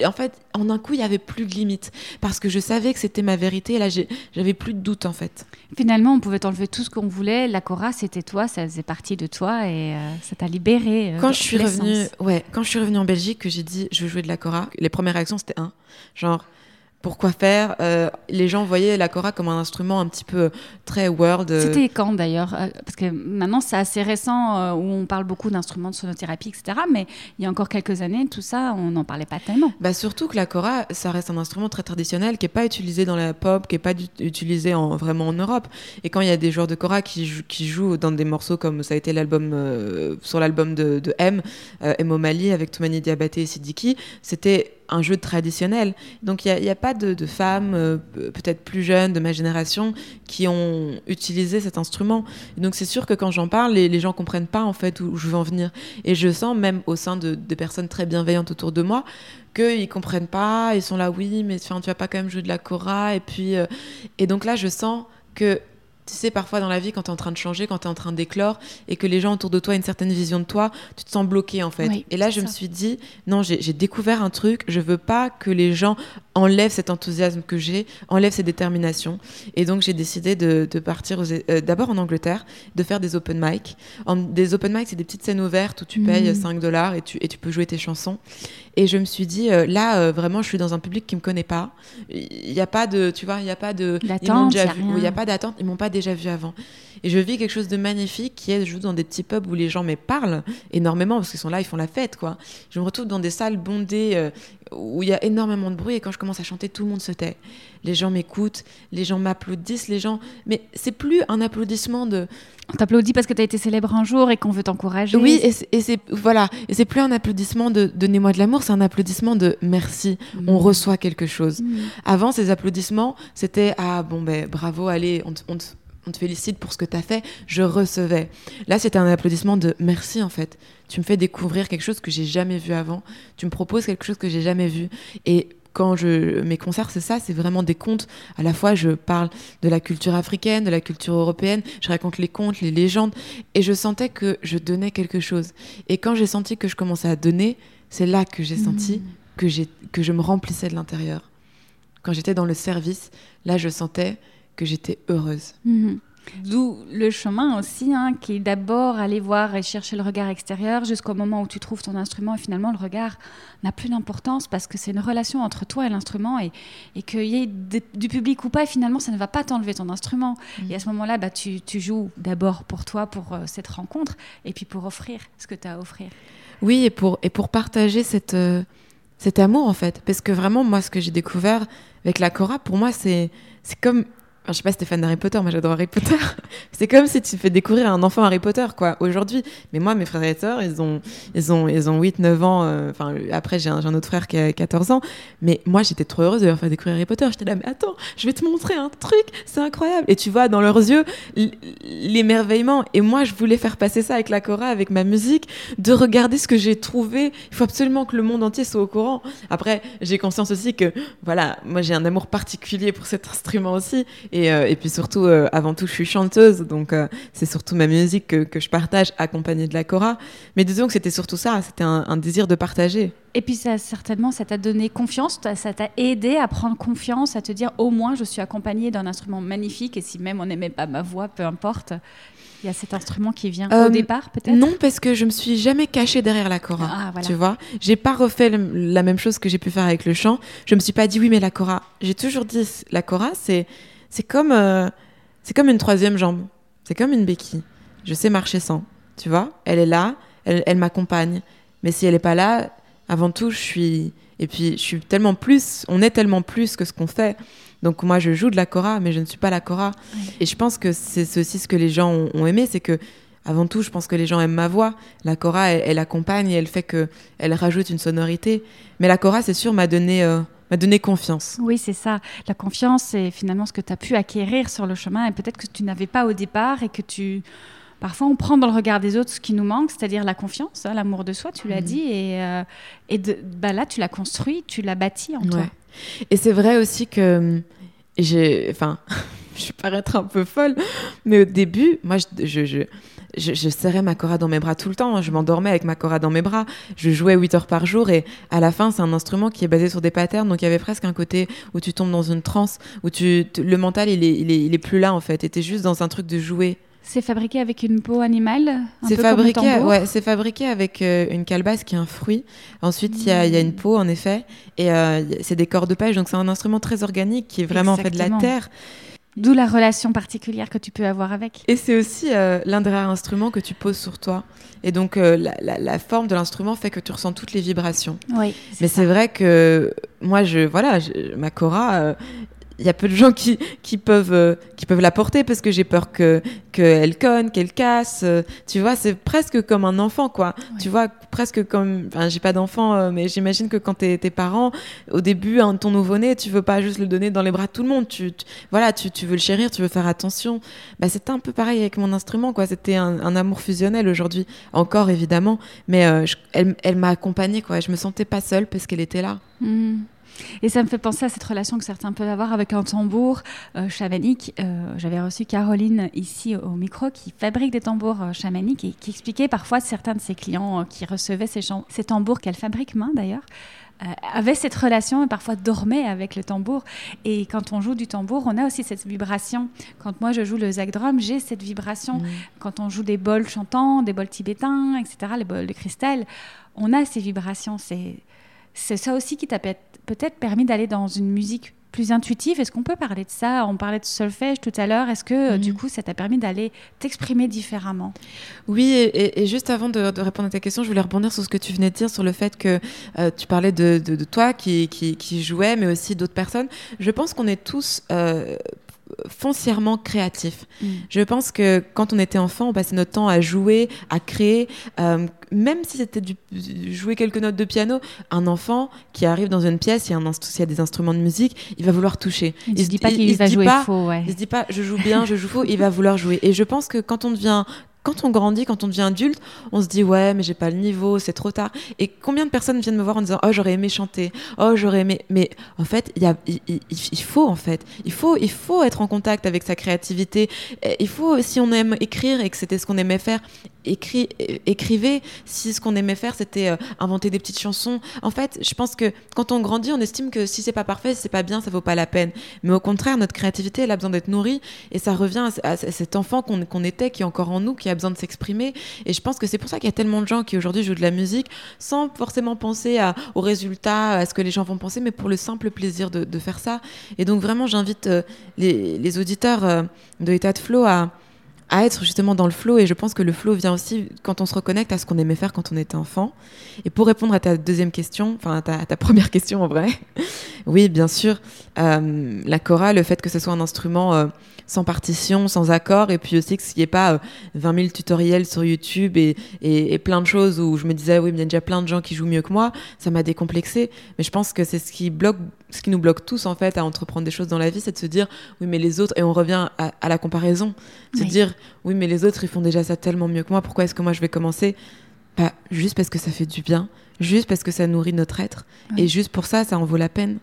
En fait, en un coup, il y avait plus de limites parce que je savais que c'était ma vérité. Et là, j'avais plus de doute en fait. Finalement, on pouvait t'enlever tout ce qu'on voulait. La Cora, c'était toi, ça faisait partie de toi et euh, ça t'a libéré. euh, Quand je suis revenue, ouais, quand je suis revenue en Belgique, que j'ai dit je veux jouer de la cora, les premières réactions c'était un, genre pourquoi faire Euh, Les gens voyaient la cora comme un instrument un petit peu très world. euh, C'était quand d'ailleurs Euh, Parce que maintenant, c'est assez récent euh, où on parle beaucoup d'instruments de sonothérapie, etc. Mais il y a encore quelques années, tout ça, on n'en parlait pas tellement. Bah surtout que la cora, ça reste un instrument très traditionnel qui est pas utilisé dans la pop, qui est pas utilisé en, vraiment en Europe. Et quand il y a des joueurs de cora qui, jou- qui jouent dans des morceaux comme ça a été l'album euh, sur l'album de, de M, euh, M O'Malley avec Toumani Diabaté et Sidiki, c'était un jeu traditionnel. Donc il n'y a, pas de, femmes, euh, pe- peut-être plus jeunes de ma génération, qui ont utilisé cet instrument. Et donc c'est sûr que quand j'en parle, les, les gens comprennent pas en fait où, je veux en venir. Et je sens même au sein de, personnes très bienveillantes autour de moi qu'ils comprennent pas, ils sont là, oui, mais tu vas pas quand même jouer de la cora. Et puis, euh, et donc là, je sens que tu sais, parfois dans la vie, quand tu es en train de changer, quand tu es en train d'éclore, et que les gens autour de toi ont une certaine vision de toi, tu te sens bloqué en fait. Oui, et là, je me suis dit, non, j'ai découvert un truc, je veux pas que les gens enlèvent cet enthousiasme que j'ai, enlèvent cette détermination. Et donc, j'ai décidé de, de partir euh, d'abord en Angleterre, de faire des open mic. En- des open mic, c'est des petites scènes ouvertes où tu payes 5 dollars et tu, et tu peux jouer tes chansons. Et je me suis dit, euh, là, euh, vraiment, je suis dans un public qui me connaît pas. Il n'y a pas de, tu vois, il n'y a pas de. Ils m'ont déjà vu. Il n'y a pas d'attente. Ils m'ont pas déjà vu avant. Et je vis quelque chose de magnifique qui est, je joue dans des petits pubs où les gens me parlent énormément parce qu'ils sont là, ils font la fête, quoi. Je me retrouve dans des salles bondées euh, où il y a énormément de bruit et quand je commence à chanter, tout le monde se tait. Les gens m'écoutent, les gens m'applaudissent, les gens. Mais c'est plus un applaudissement de. On t'applaudit parce que tu as été célèbre un jour et qu'on veut t'encourager. Oui, et c'est- voilà, et c'est plus un applaudissement de donnez-moi de l'amour, c'est un applaudissement de merci. On reçoit quelque chose. Mhm. Avant, ces applaudissements, c'était ah bon ben bravo, allez, on te félicite pour ce que tu as fait. Je recevais. Là, c'était un applaudissement de merci en fait. Tu me fais découvrir quelque chose que j'ai jamais vu avant. Tu me proposes quelque chose que j'ai jamais vu. Et quand je mes concerts, c'est ça, c'est vraiment des contes. À la fois, je parle de la culture africaine, de la culture européenne. Je raconte les contes, les légendes, et je sentais que je donnais quelque chose. Et quand j'ai senti que je commençais à donner, c'est là que j'ai senti Mhm. que, j'ai, que je me remplissais de l'intérieur. Quand j'étais dans le service, là, je sentais que j'étais heureuse. Mhm. D'où le chemin aussi, hein, qui est d'abord aller voir et chercher le regard extérieur jusqu'au moment où tu trouves ton instrument et finalement le regard n'a plus d'importance parce que c'est une relation entre toi et l'instrument et, et qu'il y ait du public ou pas, et finalement ça ne va pas t'enlever ton instrument. Mhm. Et à ce moment-là, bah, tu, tu joues d'abord pour toi, pour euh, cette rencontre et puis pour offrir ce que tu as à offrir. Oui, et pour, et pour partager cette, euh, cet amour, en fait. Parce que vraiment, moi, ce que j'ai découvert avec la Cora, pour moi, c'est comme. Enfin, je sais pas si t'es fan d'Harry Potter, moi j'adore Harry Potter. c'est comme si tu fais découvrir un enfant Harry Potter, quoi, aujourd'hui. Mais moi, mes frères et sœurs, ils ont, ils ont, ils ont 8, 9 ans. euh, après, j'ai un, autre frère qui a 14 ans. Mais moi, j'étais trop heureuse de leur faire découvrir Harry Potter. J'étais là, mais attends, je vais te montrer un truc, c'est incroyable. Et tu vois, dans leurs yeux, l'émerveillement. Et moi, je voulais faire passer ça avec la Cora, avec ma musique, de regarder ce que j'ai trouvé. Il faut absolument que le monde entier soit au courant. Après, j'ai conscience aussi que, voilà, moi, j'ai un amour particulier pour cet instrument aussi. Et, euh, et puis surtout, euh, avant tout, je suis chanteuse, donc euh, c'est surtout ma musique que, que, je partage accompagnée de la Cora. Mais disons que c'était surtout ça, c'était un, un, désir de partager. Et puis ça, certainement, ça t'a donné confiance, ça t'a aidé à prendre confiance, à te dire au moins je suis accompagnée d'un instrument magnifique et si même on n'aimait pas ma voix, peu importe. Il y a cet instrument qui vient euh, au départ, peut-être? Non, parce que je me suis jamais cachée derrière la cora. Ah, voilà. Tu vois, j'ai pas refait la même chose que j'ai pu faire avec le chant. Je me suis pas dit oui, mais la cora. J'ai toujours dit la cora, c'est c'est comme euh, c'est comme une troisième jambe. C'est comme une béquille. Je sais marcher sans. Tu vois, elle est là, elle, elle m'accompagne. Mais si elle est pas là, avant tout, je suis et puis je suis tellement plus. On est tellement plus que ce qu'on fait. Donc moi, je joue de la cora, mais je ne suis pas la cora. Et je pense que c'est aussi ce que les gens ont, ont aimé, c'est que avant tout, je pense que les gens aiment ma voix. La cora, elle, elle accompagne et elle fait que elle rajoute une sonorité. Mais la cora, c'est sûr, m'a donné euh, m'a donné confiance. Oui, c'est ça. La confiance, c'est finalement ce que tu as pu acquérir sur le chemin et peut-être que tu n'avais pas au départ et que tu Parfois, on prend dans le regard des autres ce qui nous manque, c'est-à-dire la confiance, hein, l'amour de soi, tu l'as mmh. dit, et, euh, et de, bah là, tu l'as construit, tu l'as bâti en ouais. toi. Et c'est vrai aussi que j'ai, enfin, je vais paraître un peu folle, mais au début, moi, je, je, je, je, je serrais ma cora dans mes bras tout le temps. Je m'endormais avec ma cora dans mes bras. Je jouais 8 heures par jour et à la fin, c'est un instrument qui est basé sur des patterns. Donc il y avait presque un côté où tu tombes dans une transe, où tu, le mental, il est, il est, il est plus là en fait. Et t'es juste dans un truc de jouer. C'est fabriqué avec une peau animale C'est fabriqué, ouais, c'est fabriqué avec euh, une calebasse qui est un fruit. Ensuite, il mmh. y, y, a une peau, en effet, et euh, c'est des corps de pêche, donc c'est un instrument très organique qui est vraiment Exactement. fait de la terre. D'où la relation particulière que tu peux avoir avec. Et c'est aussi euh, l'un des rares instruments que tu poses sur toi. Et donc, euh, la, la, la, forme de l'instrument fait que tu ressens toutes les vibrations. Oui, Mais c'est vrai que moi, je, voilà, je, ma Cora, euh, il y a peu de gens qui, qui peuvent, euh, qui peuvent la porter parce que j'ai peur qu'elle que conne, qu'elle casse. Euh, tu vois, c'est presque comme un enfant, quoi. Ouais. Tu vois, presque comme. Enfin, j'ai pas d'enfant, euh, mais j'imagine que quand t'es tes parents, au début, hein, ton nouveau-né, tu veux pas juste le donner dans les bras de tout le monde. Tu, tu voilà, tu, tu, veux le chérir, tu veux faire attention. Bah, c'était un peu pareil avec mon instrument, quoi. C'était un, un, amour fusionnel aujourd'hui, encore évidemment, mais je, elle, elle m'a accompagnée, quoi. Je me sentais pas seule parce qu'elle était là. Mmh. Et ça me fait penser à cette relation que certains peuvent avoir avec un tambour euh, chamanique. Euh, J'avais reçu Caroline ici au micro qui fabrique des tambours euh, chamaniques et qui expliquait parfois certains de ses clients qui recevaient ces, ces tambours qu'elle fabrique main d'ailleurs. Avaient cette relation et parfois dormaient avec le tambour. Et quand on joue du tambour, on a aussi cette vibration. Quand moi je joue le zag drum, j'ai cette vibration. Mmh. Quand on joue des bols chantants, des bols tibétains, etc., les bols de cristal, on a ces vibrations. C'est ça aussi qui t'a peut-être permis d'aller dans une musique plus intuitive. Est-ce qu'on peut parler de ça? On parlait de solfège tout à l'heure. Est-ce que mmh. du coup, ça t'a permis d'aller t'exprimer différemment? Oui, et, et, juste avant de, de, répondre à ta question, je voulais rebondir sur ce que tu venais de dire, sur le fait que euh, tu parlais de, de, de toi qui, qui, qui, jouais, mais aussi d'autres personnes. Je pense qu'on est tous... Euh, foncièrement créatif. Mm. Je pense que quand on était enfant, on passait notre temps à jouer, à créer, euh, même si c'était du, jouer quelques notes de piano, un enfant qui arrive dans une pièce, il y a, un, il y a des instruments de musique, il va vouloir toucher. Il, il se dit pas qu'il va jouer pas, faux. Ouais. Il se dit pas, je joue bien, je joue faux, il va vouloir jouer. Et je pense que quand on devient quand on grandit, quand on devient adulte, on se dit ouais, mais j'ai pas le niveau, c'est trop tard. Et combien de personnes viennent me voir en disant oh j'aurais aimé chanter, oh j'aurais aimé, mais en fait il faut en fait, il faut, il faut être en contact avec sa créativité. Il faut si on aime écrire et que c'était ce qu'on aimait faire, écrivez si ce qu'on aimait faire c'était euh, inventer des petites chansons. En fait, je pense que quand on grandit, on estime que si c'est pas parfait, si c'est pas bien, ça vaut pas la peine. Mais au contraire, notre créativité, elle a besoin d'être nourrie et ça revient à, cet enfant qu'on qu était, qui est encore en nous, qui a besoin de s'exprimer. Et je pense que c'est pour ça qu'il y a tellement de gens qui aujourd'hui jouent de la musique sans forcément penser à, aux résultats, à ce que les gens vont penser, mais pour le simple plaisir de, faire ça. Et donc vraiment, j'invite euh, les, auditeurs euh, de État de Flow à à être justement dans le flow et je pense que le flow vient aussi quand on se reconnecte à ce qu'on aimait faire quand on était enfant. Et pour répondre à ta deuxième question, enfin à ta, première question en vrai, oui bien sûr, euh, la chorale, le fait que ce soit un instrument sans partition, sans accord, et puis aussi qu'il n'y ait pas euh, 20 000 tutoriels sur YouTube et, et, et, plein de choses où je me disais oui mais il y a déjà plein de gens qui jouent mieux que moi, ça m'a décomplexé, mais je pense que c'est ce qui bloque, ce qui nous bloque tous en fait à entreprendre des choses dans la vie, c'est de se dire oui mais les autres, et on revient à, à la comparaison, se oui. dire oui mais les autres ils font déjà ça tellement mieux que moi, pourquoi est-ce que moi je vais commencer? Bah, juste parce que ça fait du bien, juste parce que ça nourrit notre être, et juste pour ça ça en vaut la peine.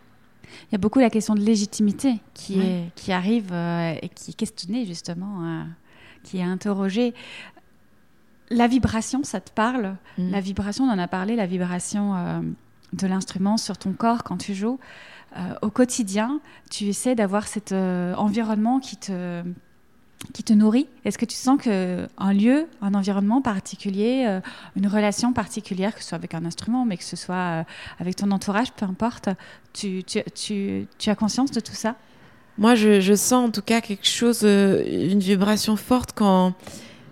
Il y a beaucoup la question de légitimité qui, est, qui arrive et qui est questionnée justement, qui est interrogée. La vibration, ça te parle? Mm. La vibration, on en a parlé, la vibration de l'instrument sur ton corps quand tu joues. au quotidien, tu essaies d'avoir cet environnement qui te, qui te nourrit? Est-ce que tu sens qu'un lieu, un environnement particulier, euh, une relation particulière, que ce soit avec un instrument, mais que ce soit euh, avec ton entourage, peu importe, tu, tu, tu, tu as conscience de tout ça? Moi, je, je, sens en tout cas quelque chose, euh, une vibration forte quand,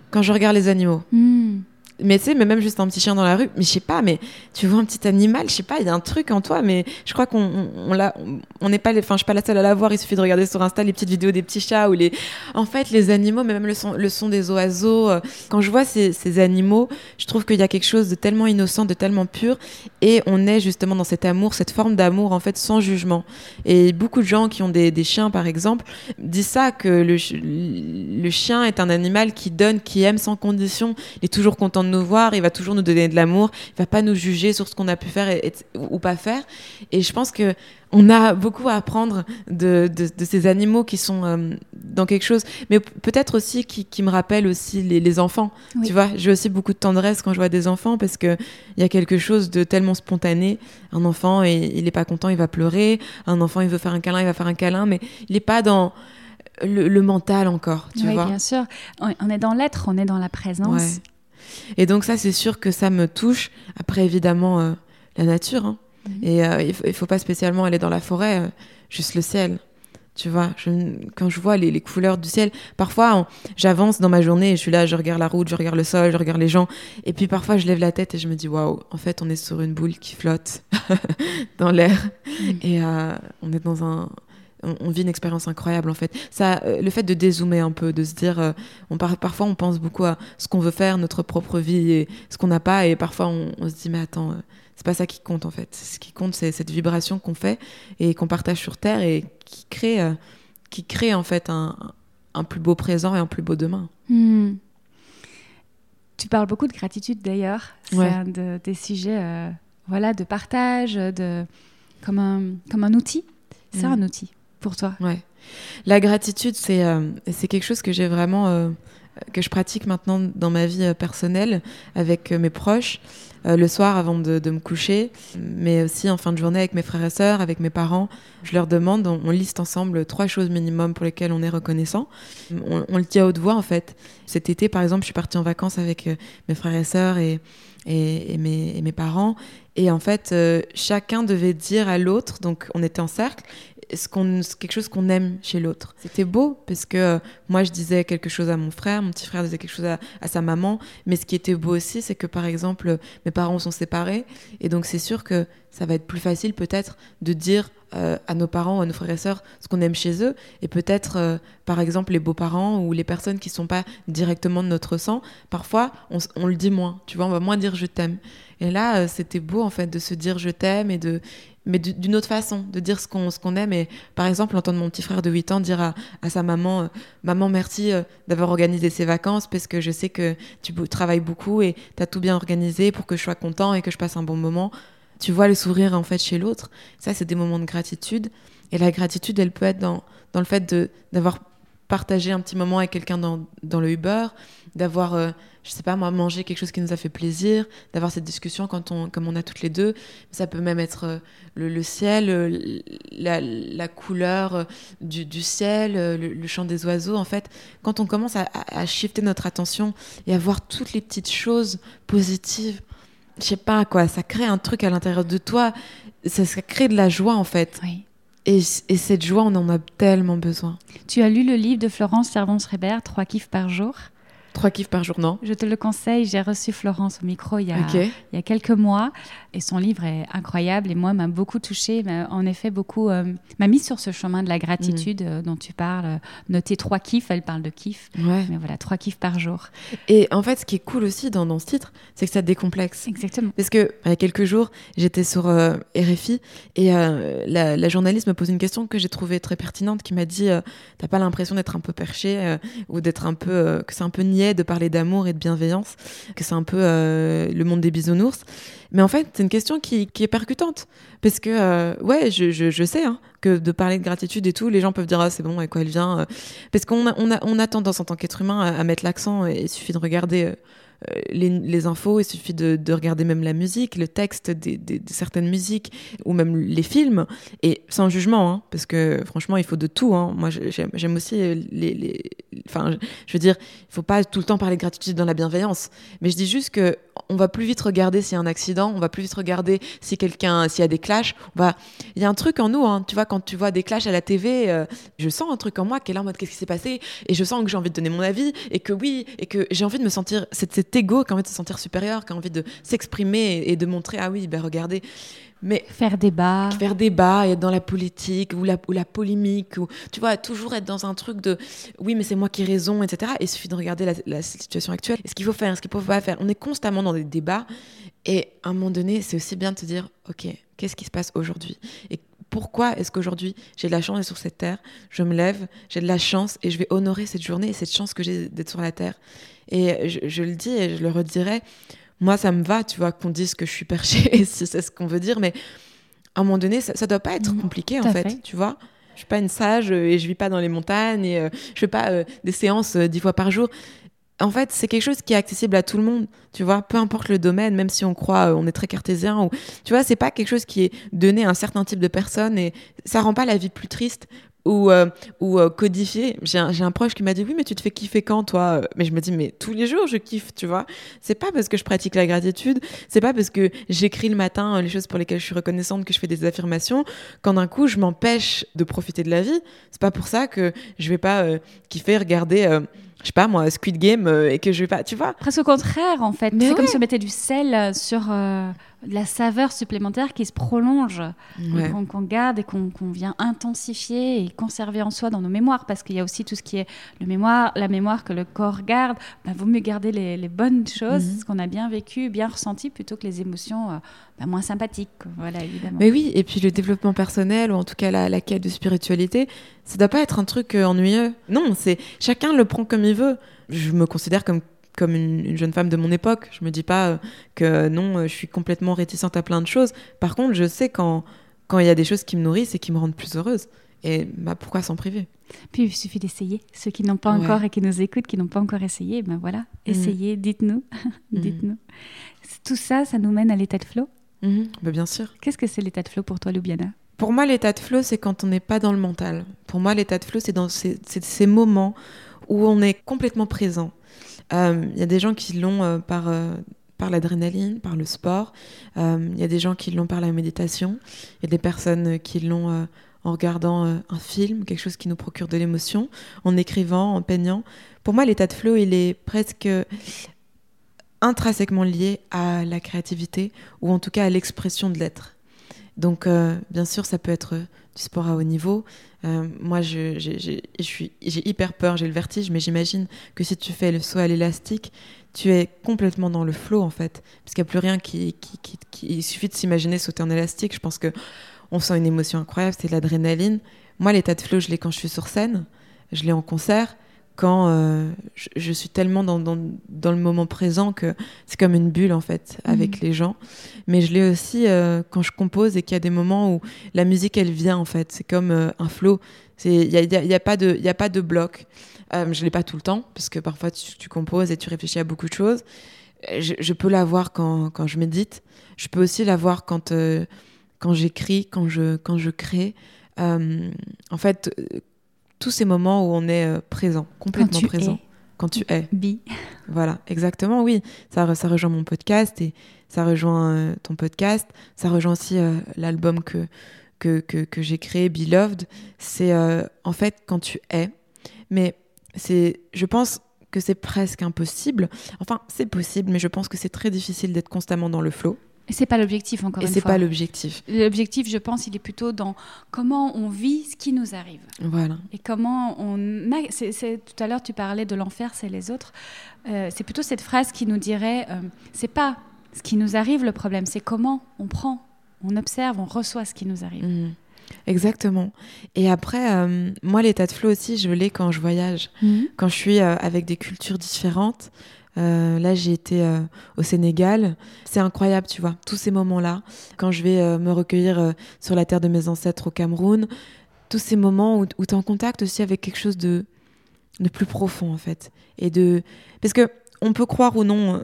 quand je regarde les animaux. Hmm mais tu sais, mais même juste un petit chien dans la rue, mais je sais pas, mais tu vois un petit animal, je sais pas, il y a un truc en toi, mais je crois qu'on on, on n'est pas, enfin, je suis pas la seule à l'avoir. Il suffit de regarder sur Insta les petites vidéos des petits chats ou les, en fait, les animaux, mais même le son, le son des oiseaux. Euh, quand je vois ces, animaux, je trouve qu'il y a quelque chose de tellement innocent, de tellement pur, et on est justement dans cet amour, cette forme d'amour en fait sans jugement. Et beaucoup de gens qui ont des, des chiens, par exemple, disent ça que le, le chien est un animal qui donne, qui aime sans condition, il est toujours content nous voir, il va toujours nous donner de l'amour, il va pas nous juger sur ce qu'on a pu faire et, ou pas faire. Et je pense que on a beaucoup à apprendre de, de, ces animaux qui sont euh, dans quelque chose, mais peut-être aussi qui, qui, me rappellent aussi les, enfants. Tu vois, j'ai aussi beaucoup de tendresse quand je vois des enfants parce que il y a quelque chose de tellement spontané. Un enfant, et, il est pas content, il va pleurer. Un enfant, il veut faire un câlin, il va faire un câlin, mais il est pas dans le, mental encore, tu oui, bien sûr. On est dans l'être, on est dans la présence. Et donc ça, c'est sûr que ça me touche. Après, évidemment, euh, la nature. Hein. Mhm. Et euh, il, ne faut pas spécialement aller dans la forêt, euh, juste le ciel. Tu vois, quand je vois les, couleurs du ciel, parfois j'avance dans ma journée et je suis là, je regarde la route, je regarde le sol, je regarde les gens. Et puis parfois je lève la tête et je me dis, waouh, en fait on est sur une boule qui flotte dans l'air. Mhm. Et on est dans un, on, vit une expérience incroyable en fait. Ça, euh, le fait de dézoomer un peu, de se dire, euh, on parfois on pense beaucoup à ce qu'on veut faire, notre propre vie et ce qu'on n'a pas, et parfois on, se dit mais attends, euh, c'est pas ça qui compte en fait. Ce qui compte c'est cette vibration qu'on fait et qu'on partage sur terre et qui crée, qui crée en fait un, plus beau présent et un plus beau demain. Hmm. Tu parles beaucoup de gratitude d'ailleurs. C'est un des sujets, voilà, de partage, de comme un comme un outil. C'est hmm. un outil toi Ouais. La gratitude, c'est euh, c'est quelque chose que j'ai vraiment, euh, que je pratique maintenant dans ma vie euh, personnelle avec mes proches, le soir avant de, me coucher, mais aussi en fin de journée avec mes frères et sœurs, avec mes parents. Je leur demande, on, liste ensemble trois choses minimum pour lesquelles on est reconnaissant. On, le dit à haute voix en fait. Cet été, par exemple, je suis partie en vacances avec mes frères et sœurs et, et, mes, et mes parents. Et en fait, chacun devait dire à l'autre, donc on était en cercle, ce qu'on, quelque chose qu'on aime chez l'autre. C'était beau parce que euh, moi je disais quelque chose à mon frère, mon petit frère disait quelque chose à, sa maman, mais ce qui était beau aussi, c'est que par exemple mes parents sont séparés et donc c'est sûr que ça va être plus facile peut-être de dire euh, à nos parents, à nos frères et sœurs ce qu'on aime chez eux et peut-être euh, par exemple les beaux-parents ou les personnes qui sont pas directement de notre sang, parfois on, on le dit moins, tu vois, on va moins dire je t'aime. Et là, c'était beau en fait de se dire je t'aime et de mais d'une autre façon, de dire ce qu'on aime. Et par exemple, entendre mon petit frère de 8 ans dire à, à sa maman euh, Maman, merci euh, d'avoir organisé ses vacances parce que je sais que tu travailles beaucoup et tu as tout bien organisé pour que je sois content et que je passe un bon moment. Tu vois le sourire en fait chez l'autre. Ça, c'est des moments de gratitude. Et la gratitude, elle peut être dans, dans le fait d'avoir partagé un petit moment avec quelqu'un dans, dans, le Uber, d'avoir. Euh, je sais pas moi, manger quelque chose qui nous a fait plaisir, d'avoir cette discussion quand on, comme on a toutes les deux. Ça peut même être euh, le, ciel, euh, la, la couleur euh, du, du ciel, le, chant des oiseaux. En fait, quand on commence à, à, shifter notre attention et à voir toutes les petites choses positives, je sais pas quoi, ça crée un truc à l'intérieur de toi, ça, ça, crée de la joie en fait. Oui. Et, et, cette joie, on en a tellement besoin. Tu as lu le livre de Florence Servance-Rébert, Trois kiffs par jour? Trois kiffs par jour, non Je te le conseille. J'ai reçu Florence au micro il y, a, il y a quelques mois et son livre est incroyable et moi m'a beaucoup touchée. En effet, beaucoup euh, m'a mis sur ce chemin de la gratitude mm. euh, dont tu parles. Noter trois kiffs, elle parle de kiffs. Ouais. Mais voilà, trois kiffs par jour. Et en fait, ce qui est cool aussi dans, dans ce titre, c'est que ça décomplexe. Exactement. Parce que il y a quelques jours, j'étais sur euh, RFI et la, la, journaliste me pose une question que j'ai trouvée très pertinente, qui m'a dit "T'as pas l'impression d'être un peu perché ou d'être un peu que c'est un peu niais de parler d'amour et de bienveillance, que c'est un peu euh, le monde des bisounours? Mais en fait, c'est une question qui, qui, est percutante. Parce que, euh, ouais, je, je, sais hein, que de parler de gratitude et tout, les gens peuvent dire, ah, c'est bon, et quoi elle vient. euh. parce qu'on a, on a, on a tendance en tant qu'être humain à, mettre l'accent, il suffit de regarder. euh, euh, les, les infos, il suffit de, de regarder même la musique, le texte des, des- de certaines musiques, ou même les films, et sans jugement, hein, parce que franchement, il faut de tout. hein. Moi, j'aime aussi les, les- Enfin, je, veux dire, il faut pas tout le temps parler de gratitude dans la bienveillance, mais je dis juste que on va plus vite regarder s'il y a un accident, on va plus vite regarder si quelqu'un, s'il y a des clashs. On va, il y a un truc en nous, hein, tu vois, quand tu vois des clashs à la TV, euh, je sens un truc en moi qui est là en mode qu'est-ce qui s'est passé, et je sens que j'ai envie de donner mon avis, et que oui, et que j'ai envie de me sentir, c'est cet ego qui a envie de se sentir supérieur, qui a envie de s'exprimer et, et de montrer, ah oui, ben regardez. Mais Faire débat. faire débat et être dans la politique ou la, ou la polémique ou tu vois toujours être dans un truc de oui mais c'est moi qui ai raison etc et il suffit de regarder la, la situation actuelle. Ce qu'il faut faire ce qu'il faut pas faire on est constamment dans des débats. Et à un moment donné c'est aussi bien de se dire ok qu'est-ce qui se passe aujourd'hui? Et pourquoi est-ce qu'aujourd'hui j'ai de la chance d'être sur cette terre? Je me lève j'ai de la chance et je vais honorer cette journée et cette chance que j'ai d'être sur la terre. Et je, je le dis et je le redirai moi ça me va tu vois qu'on dise que je suis perché si c'est ce qu'on veut dire mais à un moment donné, ça, ça doit pas être compliqué en fait, fait. tu vois. Je suis pas une sage euh, et je vis pas dans les montagnes et euh, je fais pas euh, des séances euh, dix fois par jour. En fait, c'est quelque chose qui est accessible à tout le monde, tu vois, peu importe le domaine, même si on croit, on est très cartésien ou, tu vois, c'est pas quelque chose qui est donné à un certain type de personnes et ça rend pas la vie plus triste ou euh, ou euh, codifiée. J'ai un, proche qui m'a dit oui, mais tu te fais kiffer quand toi? Mais je me dis mais tous les jours je kiffe, tu vois. C'est pas parce que je pratique la gratitude, c'est pas parce que j'écris le matin euh, les choses pour lesquelles je suis reconnaissante que je fais des affirmations quand d'un coup je m'empêche de profiter de la vie. C'est pas pour ça que je vais pas euh, kiffer regarder, euh, je sais pas moi, Squid Game euh, et que je vais pas, tu vois. Presque au contraire, en fait. C'est comme si on mettait du sel sur euh, la saveur supplémentaire qui se prolonge, Ouais. qu'on garde et qu'on vient intensifier et conserver en soi dans nos mémoires. Parce qu'il y a aussi tout ce qui est le mémoire, la mémoire que le corps garde. Bah, vaut mieux garder les, les bonnes choses, Mhm. ce qu'on a bien vécu, bien ressenti, plutôt que les émotions euh, bah, moins sympathiques. Voilà, évidemment. Mais oui, et puis le développement personnel, ou en tout cas la, la quête de spiritualité, ça doit pas être un truc euh, ennuyeux. Non, c'est chacun le prend comme il veut. Je me considère comme comme une, une jeune femme de mon époque. Je me dis pas euh, que non, euh, je suis complètement réticente à plein de choses. Par contre, je sais quand quand il y a des choses qui me nourrissent et qui me rendent plus heureuse. Et bah pourquoi s'en priver? Puis il suffit d'essayer. Ceux qui n'ont pas Ouais. encore et qui nous écoutent, qui n'ont pas encore essayé, ben voilà, essayez, dites-nous. dites-nous. Tout ça, ça nous mène à l'état de flow? Bah, bien sûr. Qu'est-ce que c'est l'état de flow pour toi, Lubiana Pour moi, l'état de flow, c'est quand on n'est pas dans le mental. Pour moi, l'état de flow, c'est dans ces moments où on est complètement présent. Euh, Il y a des gens qui l'ont euh, par, euh, par l'adrénaline, par le sport. Euh, Il y a des gens qui l'ont par la méditation. Il y a des personnes euh, qui l'ont euh, en regardant euh, un film, quelque chose qui nous procure de l'émotion, en écrivant, en peignant. Pour moi, l'état de flow, il est presque intrinsèquement lié à la créativité ou en tout cas à l'expression de l'être. Donc, euh, bien sûr, ça peut être du sport à haut niveau. Euh, moi, j'ai- j'ai- hyper peur, j'ai le vertige, mais j'imagine que si tu fais le saut à l'élastique, tu es complètement dans le flow en fait, parce qu'il n'y a plus rien qui, Il suffit de s'imaginer sauter en élastique. Je pense que on sent une émotion incroyable, c'est de l'adrénaline. Moi, l'état de flow, je l'ai quand je suis sur scène, je l'ai en concert, quand euh, je, je suis tellement dans, dans, dans le moment présent que c'est comme une bulle en fait avec les gens. Mais je l'ai aussi euh, quand je compose et qu'il y a des moments où la musique elle vient en fait. C'est comme euh, un flow. Il y a, y a- il y a pas de il y a pas de bloc. Je l'ai pas tout le temps parce que parfois tu, tu composes et tu réfléchis à beaucoup de choses. Je, je peux l'avoir quand, quand je médite. Je peux aussi l'avoir quand quand j'écris, quand je quand je crée. En fait, tous ces moments où on est euh, présent, complètement tu présent. es. Quand tu es. Bi. Voilà, exactement, oui. Ça, ça rejoint mon podcast et ça rejoint euh, ton podcast. Ça rejoint aussi euh, l'album que, que, que, que j'ai créé, Beloved. C'est en fait quand tu es. Mais c'est, je pense que c'est presque impossible. Enfin, c'est possible, mais je pense que c'est très difficile d'être constamment dans le flow. Et c'est pas l'objectif, encore Et une c'est fois. pas l'objectif. L'objectif, je pense, il est plutôt dans comment on vit ce qui nous arrive. Voilà. Et comment on... a- c'est- c'est- Tout à l'heure, tu parlais de l'enfer, c'est les autres. Euh, c'est plutôt cette phrase qui nous dirait, euh, c'est pas ce qui nous arrive le problème, c'est comment on prend, on observe, on reçoit ce qui nous arrive. Mhm. Exactement. Et après, euh, moi, l'état de flow aussi, je l'ai quand je voyage. Mhm. quand je suis euh, avec des cultures différentes, là, j'ai été au Sénégal. C'est incroyable, tu vois, tous ces moments-là. Quand je vais me recueillir sur la terre de mes ancêtres au Cameroun, tous ces moments où, tu es en contact aussi avec quelque chose de, de plus profond, en fait. Et de... Parce que on peut croire ou non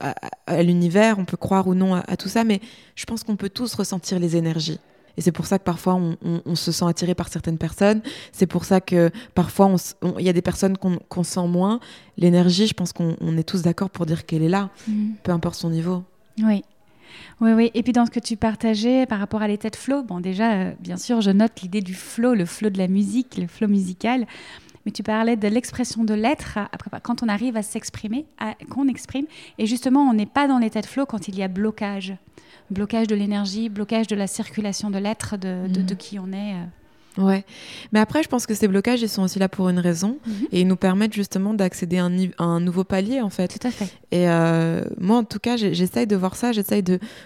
à, l'univers, on peut croire ou non à, tout ça, mais je pense qu'on peut tous ressentir les énergies. Et c'est pour ça que parfois on, se sent attiré par certaines personnes. C'est pour ça que parfois il y a des personnes qu'on sent moins. L'énergie, je pense qu'on est tous d'accord pour dire qu'elle est là, mm. peu importe son niveau. Oui. Oui, oui. Et puis dans ce que tu partageais par rapport à l'état de flow, bon déjà, euh, bien sûr, je note l'idée du flow, le flow de la musique, le flow musical mais tu parlais de l'expression de l'être quand on arrive à s'exprimer, qu'on exprime. Et justement, on n'est pas dans l'état de flow quand il y a blocage. Blocage de l'énergie, blocage de la circulation de l'être, de, de, mhm. qui on est. Euh. Ouais, mais après, je pense que ces blocages, ils sont aussi là pour une raison mhm. et ils nous permettent justement d'accéder à, un, nouveau palier en fait. Tout à fait. Et euh, moi, en tout cas, j'essaye de voir ça, j'essaye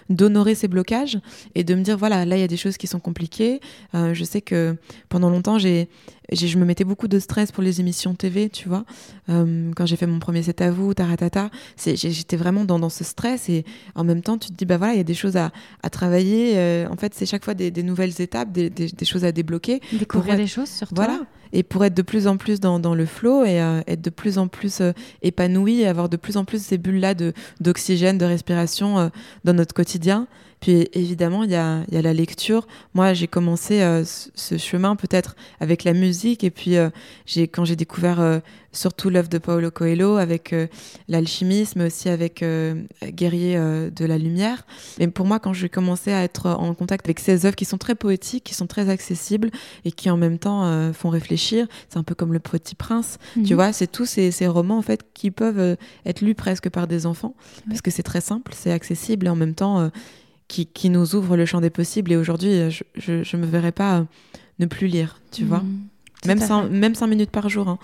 d'honorer ces blocages et de me dire voilà, là, il y a des choses qui sont compliquées. Euh, je sais que pendant longtemps, j'ai je me mettais beaucoup de stress pour les émissions TV, tu vois. Euh, quand j'ai fait mon premier set à vous, taratata, j'étais vraiment dans, dans, ce stress et en même temps, tu te dis, bah voilà, il y a des choses à, à travailler. Euh, en fait, c'est chaque fois des, des, nouvelles étapes, des, des, des, choses à débloquer. Découvrir des choses sur Voilà. Et pour être de plus en plus dans, dans le flow et euh, être de plus en plus épanoui avoir de plus en plus ces bulles-là d'oxygène, de, de, respiration dans notre quotidien. Puis évidemment, il y a, y a, la lecture. Moi, j'ai commencé euh, ce chemin peut-être avec la musique. Et puis, euh, j'ai quand j'ai découvert euh, surtout l'œuvre de Paulo Coelho avec l'alchimisme, mais aussi avec Guerrier de la Lumière. Et pour moi, quand j'ai commencé à être en contact avec ces œuvres qui sont très poétiques, qui sont très accessibles et qui en même temps font réfléchir, c'est un peu comme Le Petit Prince. Tu mhm. vois, c'est tous ces, ces, romans en fait qui peuvent être lus presque par des enfants parce que c'est très simple, c'est accessible et en même temps qui, nous ouvre le champ des possibles. Et aujourd'hui, je ne me verrais pas euh, ne plus lire, tu vois. Mmh. même, cinq, même cinq minutes par jour. Hein.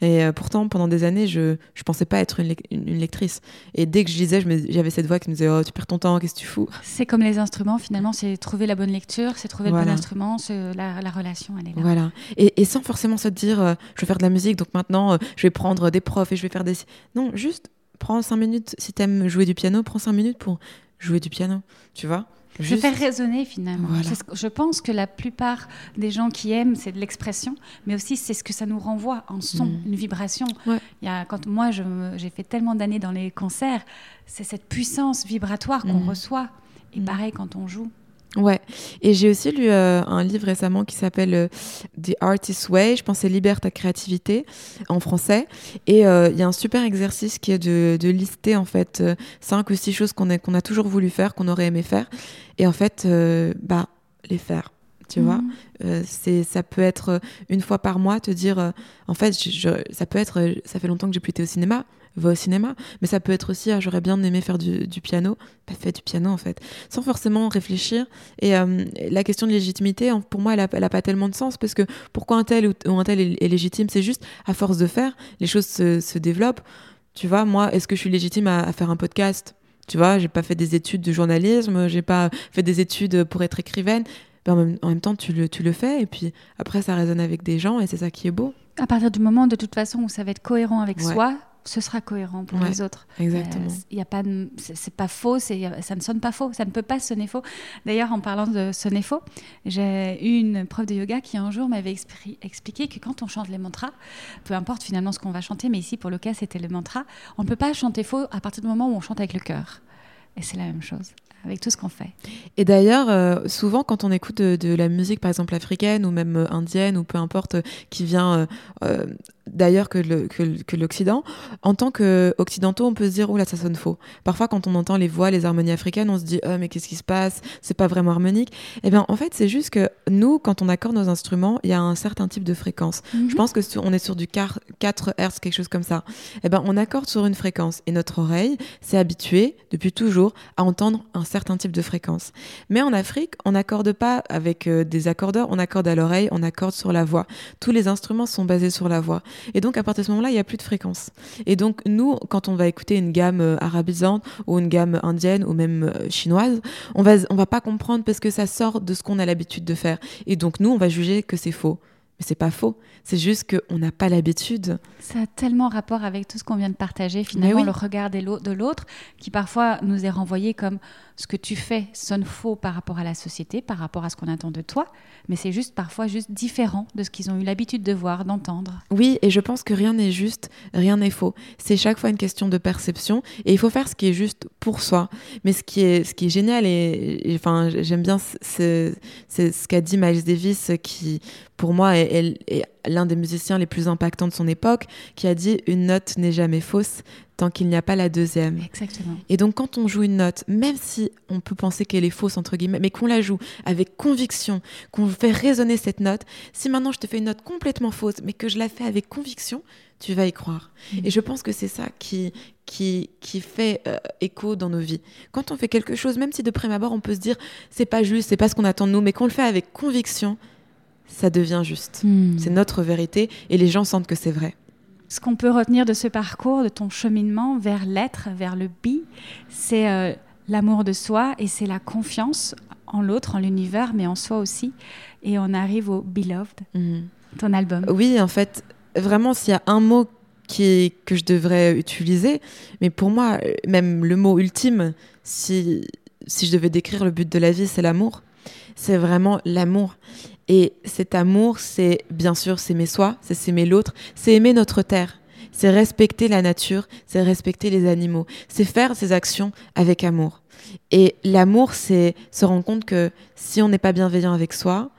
Et euh, pourtant, pendant des années, je ne pensais pas être une, une, lectrice. Et dès que je lisais, j'avais cette voix qui me disait Oh, tu perds ton temps, qu'est-ce que tu fous? C'est comme les instruments, finalement, c'est trouver la bonne lecture, c'est trouver le bon instrument, la, la, relation, elle est là. Voilà. Et, et sans forcément se dire euh, Je vais faire de la musique, donc maintenant, je vais prendre des profs et je vais faire des. Non, juste prends cinq minutes. Si tu aimes jouer du piano, prends cinq minutes pour jouer du piano, tu vois Je faire résonner finalement. je pense que la plupart des gens qui aiment, c'est de l'expression, mais aussi c'est ce que ça nous renvoie en son, mm. une vibration. Il y a, quand moi j'ai fait tellement d'années dans les concerts, c'est cette puissance vibratoire qu'on mm. reçoit. Et mm. pareil quand on joue. Ouais, et j'ai aussi lu euh, un livre récemment qui s'appelle euh, The Artist's Way, je pensais Libère ta créativité en français. Et euh, il y a un super exercice qui est de, de lister en fait cinq ou six choses qu'on a, qu'on a toujours voulu faire, qu'on aurait aimé faire, et en fait, bah, les faire. Tu vois, mhm. c'est ça peut être une fois par mois te dire, en fait, je, ça peut être, ça fait longtemps que j'ai plus été au cinéma, va au cinéma. Mais ça peut être aussi, ah, j'aurais bien aimé faire du, piano. Bah, fais du piano, en fait. Sans forcément réfléchir. Et euh, la question de légitimité, pour moi, elle n'a pas tellement de sens parce que pourquoi un tel ou, un tel est, légitime? C'est juste à force de faire, les choses se, développent. Tu vois, moi, est-ce que je suis légitime à, faire un podcast? Tu vois, j'ai pas fait des études de journalisme, j'ai pas fait des études pour être écrivaine. Ben, en, même, temps, tu le, tu le fais et puis après, ça résonne avec des gens et c'est ça qui est beau. À partir du moment, de toute façon, où ça va être cohérent avec soi, ce sera cohérent pour les autres. Exactement. Il euh, a pas, c'est pas faux, ça ne sonne pas faux, ça ne peut pas sonner faux. D'ailleurs, en parlant de sonner faux, j'ai eu une prof de yoga qui un jour m'avait expliqué que quand on chante les mantras, peu importe finalement ce qu'on va chanter, mais ici pour le cas c'était le mantra, on ne peut pas chanter faux à partir du moment où on chante avec le cœur. Et c'est la même chose avec tout ce qu'on fait. Et d'ailleurs, euh, souvent quand on écoute de, la musique, par exemple africaine ou même euh, indienne ou peu importe, qui vient d'ailleurs que, l'Occident. En tant qu'occidentaux, on peut se dire, là, ça sonne faux. Parfois, quand on entend les voix, les harmonies africaines, on se dit, oh, mais qu'est-ce qui se passe? C'est pas vraiment harmonique. Eh bien, en fait, c'est juste que nous, quand on accorde nos instruments, il y a un certain type de fréquence. Mhm. Je pense que on est sur du 4 Hz, quelque chose comme ça. Eh bien, on accorde sur une fréquence et notre oreille s'est habituée depuis toujours à entendre un certain type de fréquence. Mais en Afrique, on n'accorde pas avec euh, des accordeurs, on accorde à l'oreille, on accorde sur la voix. Tous les instruments sont basés sur la voix. Et donc, à partir de ce moment-là, il n'y a plus de fréquence. Et donc, nous, quand on va écouter une gamme euh, arabisante ou une gamme indienne ou même euh, chinoise, on va, on va pas comprendre parce que ça sort de ce qu'on a l'habitude de faire. Et donc, nous, on va juger que c'est faux Mais c'est pas faux. C'est juste qu'on n'a pas l'habitude. Ça a tellement rapport avec tout ce qu'on vient de partager, finalement, le regard de l'autre, qui parfois nous est renvoyé comme ce que tu fais sonne faux par rapport à la société, par rapport à ce qu'on attend de toi, mais c'est juste parfois juste différent de ce qu'ils ont eu l'habitude de voir, d'entendre. Oui, et je pense que rien n'est juste, rien n'est faux. C'est chaque fois une question de perception, et il faut faire ce qui est juste pour soi. Mais ce qui est, ce qui est génial, et, enfin, j'aime bien, c'est ce qu'a dit Miles Davis, qui pour moi est l'un des musiciens les plus impactants de son époque, qui a dit une note n'est jamais fausse tant qu'il n'y a pas la deuxième. Exactement. Et donc quand on joue une note, même si on peut penser qu'elle est fausse entre guillemets, mais qu'on la joue avec conviction, qu'on fait résonner cette note, si maintenant je te fais une note complètement fausse, mais que je la fais avec conviction, tu vas y croire. Mm. Et je pense que c'est ça qui qui, qui fait euh, écho dans nos vies. Quand on fait quelque chose, même si de prime abord on peut se dire c'est pas juste, c'est pas ce qu'on attend de nous, mais qu'on le fait avec conviction, ça devient juste. Mm. C'est notre vérité et les gens sentent que c'est vrai ce qu'on peut retenir de ce parcours, de ton cheminement vers l'être, vers le be, c'est euh, l'amour de soi et c'est la confiance en l'autre, en l'univers, mais en soi aussi. Et on arrive au Beloved, mhm. ton album. Oui, en fait, vraiment, s'il y a un mot qui que je devrais utiliser, mais pour moi, même le mot ultime, si, si je devais décrire le but de la vie, c'est l'amour. C'est vraiment l'amour. Et cet amour, c'est bien sûr s'aimer soi, c'est s'aimer l'autre, c'est aimer notre terre, c'est respecter la nature, c'est respecter les animaux, c'est faire ces actions avec amour. Et l'amour, c'est se rendre compte que si on n'est pas bienveillant avec soi,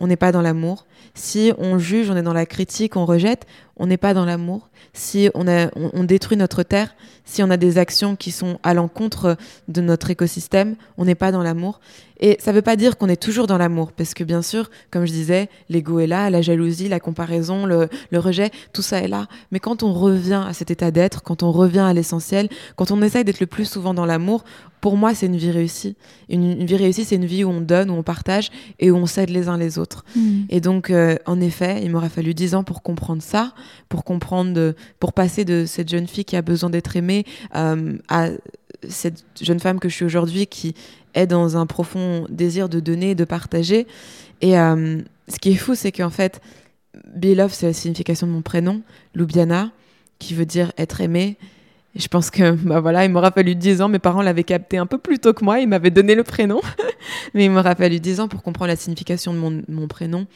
on n'est pas dans l'amour. Si on juge, on est dans la critique, on rejette, on n'est pas dans l'amour. Si on, on, détruit notre terre, si on a des actions qui sont à l'encontre de notre écosystème, on n'est pas dans l'amour. Et ça ne veut pas dire qu'on est toujours dans l'amour, parce que bien sûr, comme je disais, l'ego est là, la jalousie, la comparaison, le, rejet, tout ça est là. Mais quand on revient à cet état d'être, quand on revient à l'essentiel, quand on essaye d'être le plus souvent dans l'amour, pour moi, c'est une vie réussie. Une, vie réussie, c'est une vie où on donne, où on partage et où on s'aide les uns les autres. Mm. Et donc, euh, en effet, il m'aura fallu dix ans pour comprendre ça, pour comprendre, pour passer de cette jeune fille qui a besoin d'être aimée euh, à cette jeune femme que je suis aujourd'hui qui est dans un profond désir de donner, de partager. Et euh, ce qui est fou, c'est qu'en fait, Beloved, c'est la signification de mon prénom, Lubiana, qui veut dire être aimé. Et je pense que, bah voilà, il m'aura fallu 10 ans. Mes parents l'avaient capté un peu plus tôt que moi. Ils m'avaient donné le prénom. Mais il m'aura fallu 10 ans pour comprendre la signification de mon prénom.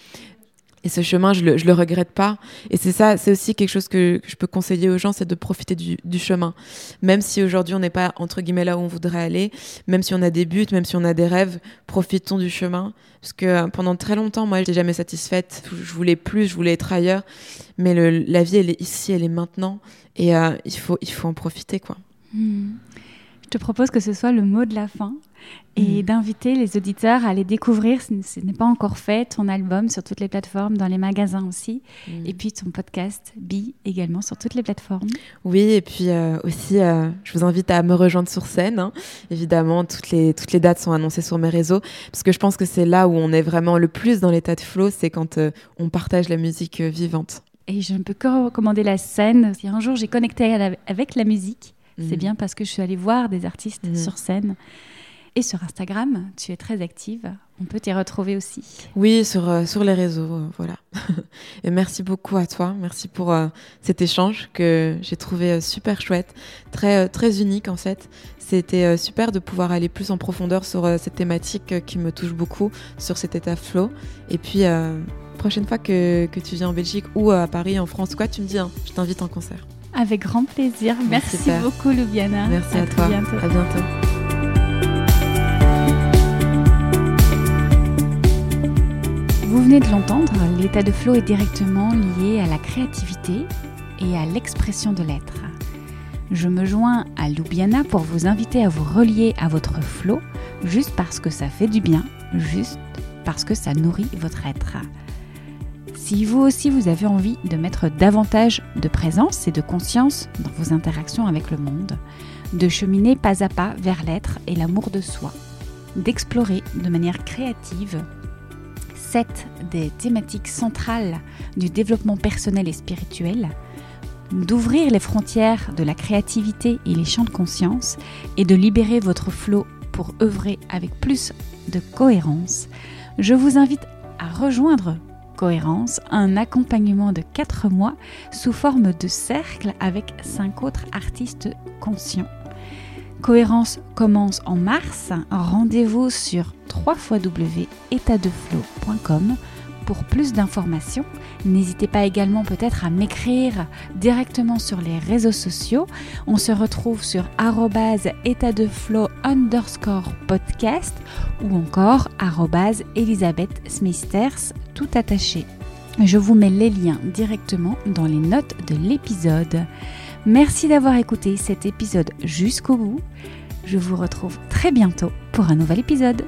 Et ce chemin, je le, le regrette pas. Et c'est ça, c'est aussi quelque chose que, je peux conseiller aux gens, c'est de profiter du, chemin. Même si aujourd'hui on n'est pas entre guillemets là où on voudrait aller, même si on a des buts, même si on a des rêves, profitons du chemin. Parce que euh, pendant très longtemps, moi, j'étais jamais satisfaite. Je voulais plus, je voulais être ailleurs. Mais la vie, elle est ici, elle est maintenant. Et euh, il, faut, il faut en profiter, quoi. Hmm. Je te propose que ce soit le mot de la fin et mm. d'inviter les auditeurs à aller découvrir, ce n'est pas encore fait, ton album sur toutes les plateformes, dans les magasins aussi, mm. et puis ton podcast Bi également sur toutes les plateformes. Oui, et puis euh, aussi, euh, je vous invite à me rejoindre sur scène. Hein. Évidemment, toutes les, toutes les dates sont annoncées sur mes réseaux, parce que je pense que c'est là où on est vraiment le plus dans l'état de flow, c'est quand euh, on partage la musique vivante. Et je ne peux que recommander la scène. Si un jour j'ai connecté avec la musique, c'est mm. bien parce que je suis allée voir des artistes sur scène. Et sur Instagram, tu es très active. On peut t'y retrouver aussi. Oui, sur, euh, sur les réseaux, euh, voilà. et merci beaucoup à toi. Merci pour euh, cet échange que j'ai trouvé super chouette, très, très unique en fait. C'était super de pouvoir aller plus en profondeur sur cette thématique qui me touche beaucoup, sur cet état flow. Et puis, prochaine fois que, que, tu viens en Belgique ou à Paris, en France, quoi, tu me dis, hein, je t'invite en concert. Avec grand plaisir. Merci, beaucoup, Loubiana. Merci à, toi. Bientôt. À bientôt. Vous venez de l'entendre, l'état de flow est directement lié à la créativité et à l'expression de l'être. Je me joins à Loubiana pour vous inviter à vous relier à votre flow juste parce que ça fait du bien, juste parce que ça nourrit votre être. Si vous aussi vous avez envie de mettre davantage de présence et de conscience dans vos interactions avec le monde, de cheminer pas à pas vers l'être et l'amour de soi, d'explorer de manière créative des thématiques centrales du développement personnel et spirituel, d'ouvrir les frontières de la créativité et les champs de conscience et de libérer votre flot pour œuvrer avec plus de cohérence, je vous invite à rejoindre Cohérence, un accompagnement de 4 mois sous forme de cercle avec 5 autres artistes conscients. Cohérence commence en mars. Rendez-vous sur www.étatdeflow.com pour plus d'informations. N'hésitez pas également peut-être à m'écrire directement sur les réseaux sociaux. On se retrouve sur état de flow underscore podcast ou encore Elisabeth Smithers tout attaché. Je vous mets les liens directement dans les notes de l'épisode. Merci d'avoir écouté cet épisode jusqu'au bout. Je vous retrouve très bientôt pour un nouvel épisode.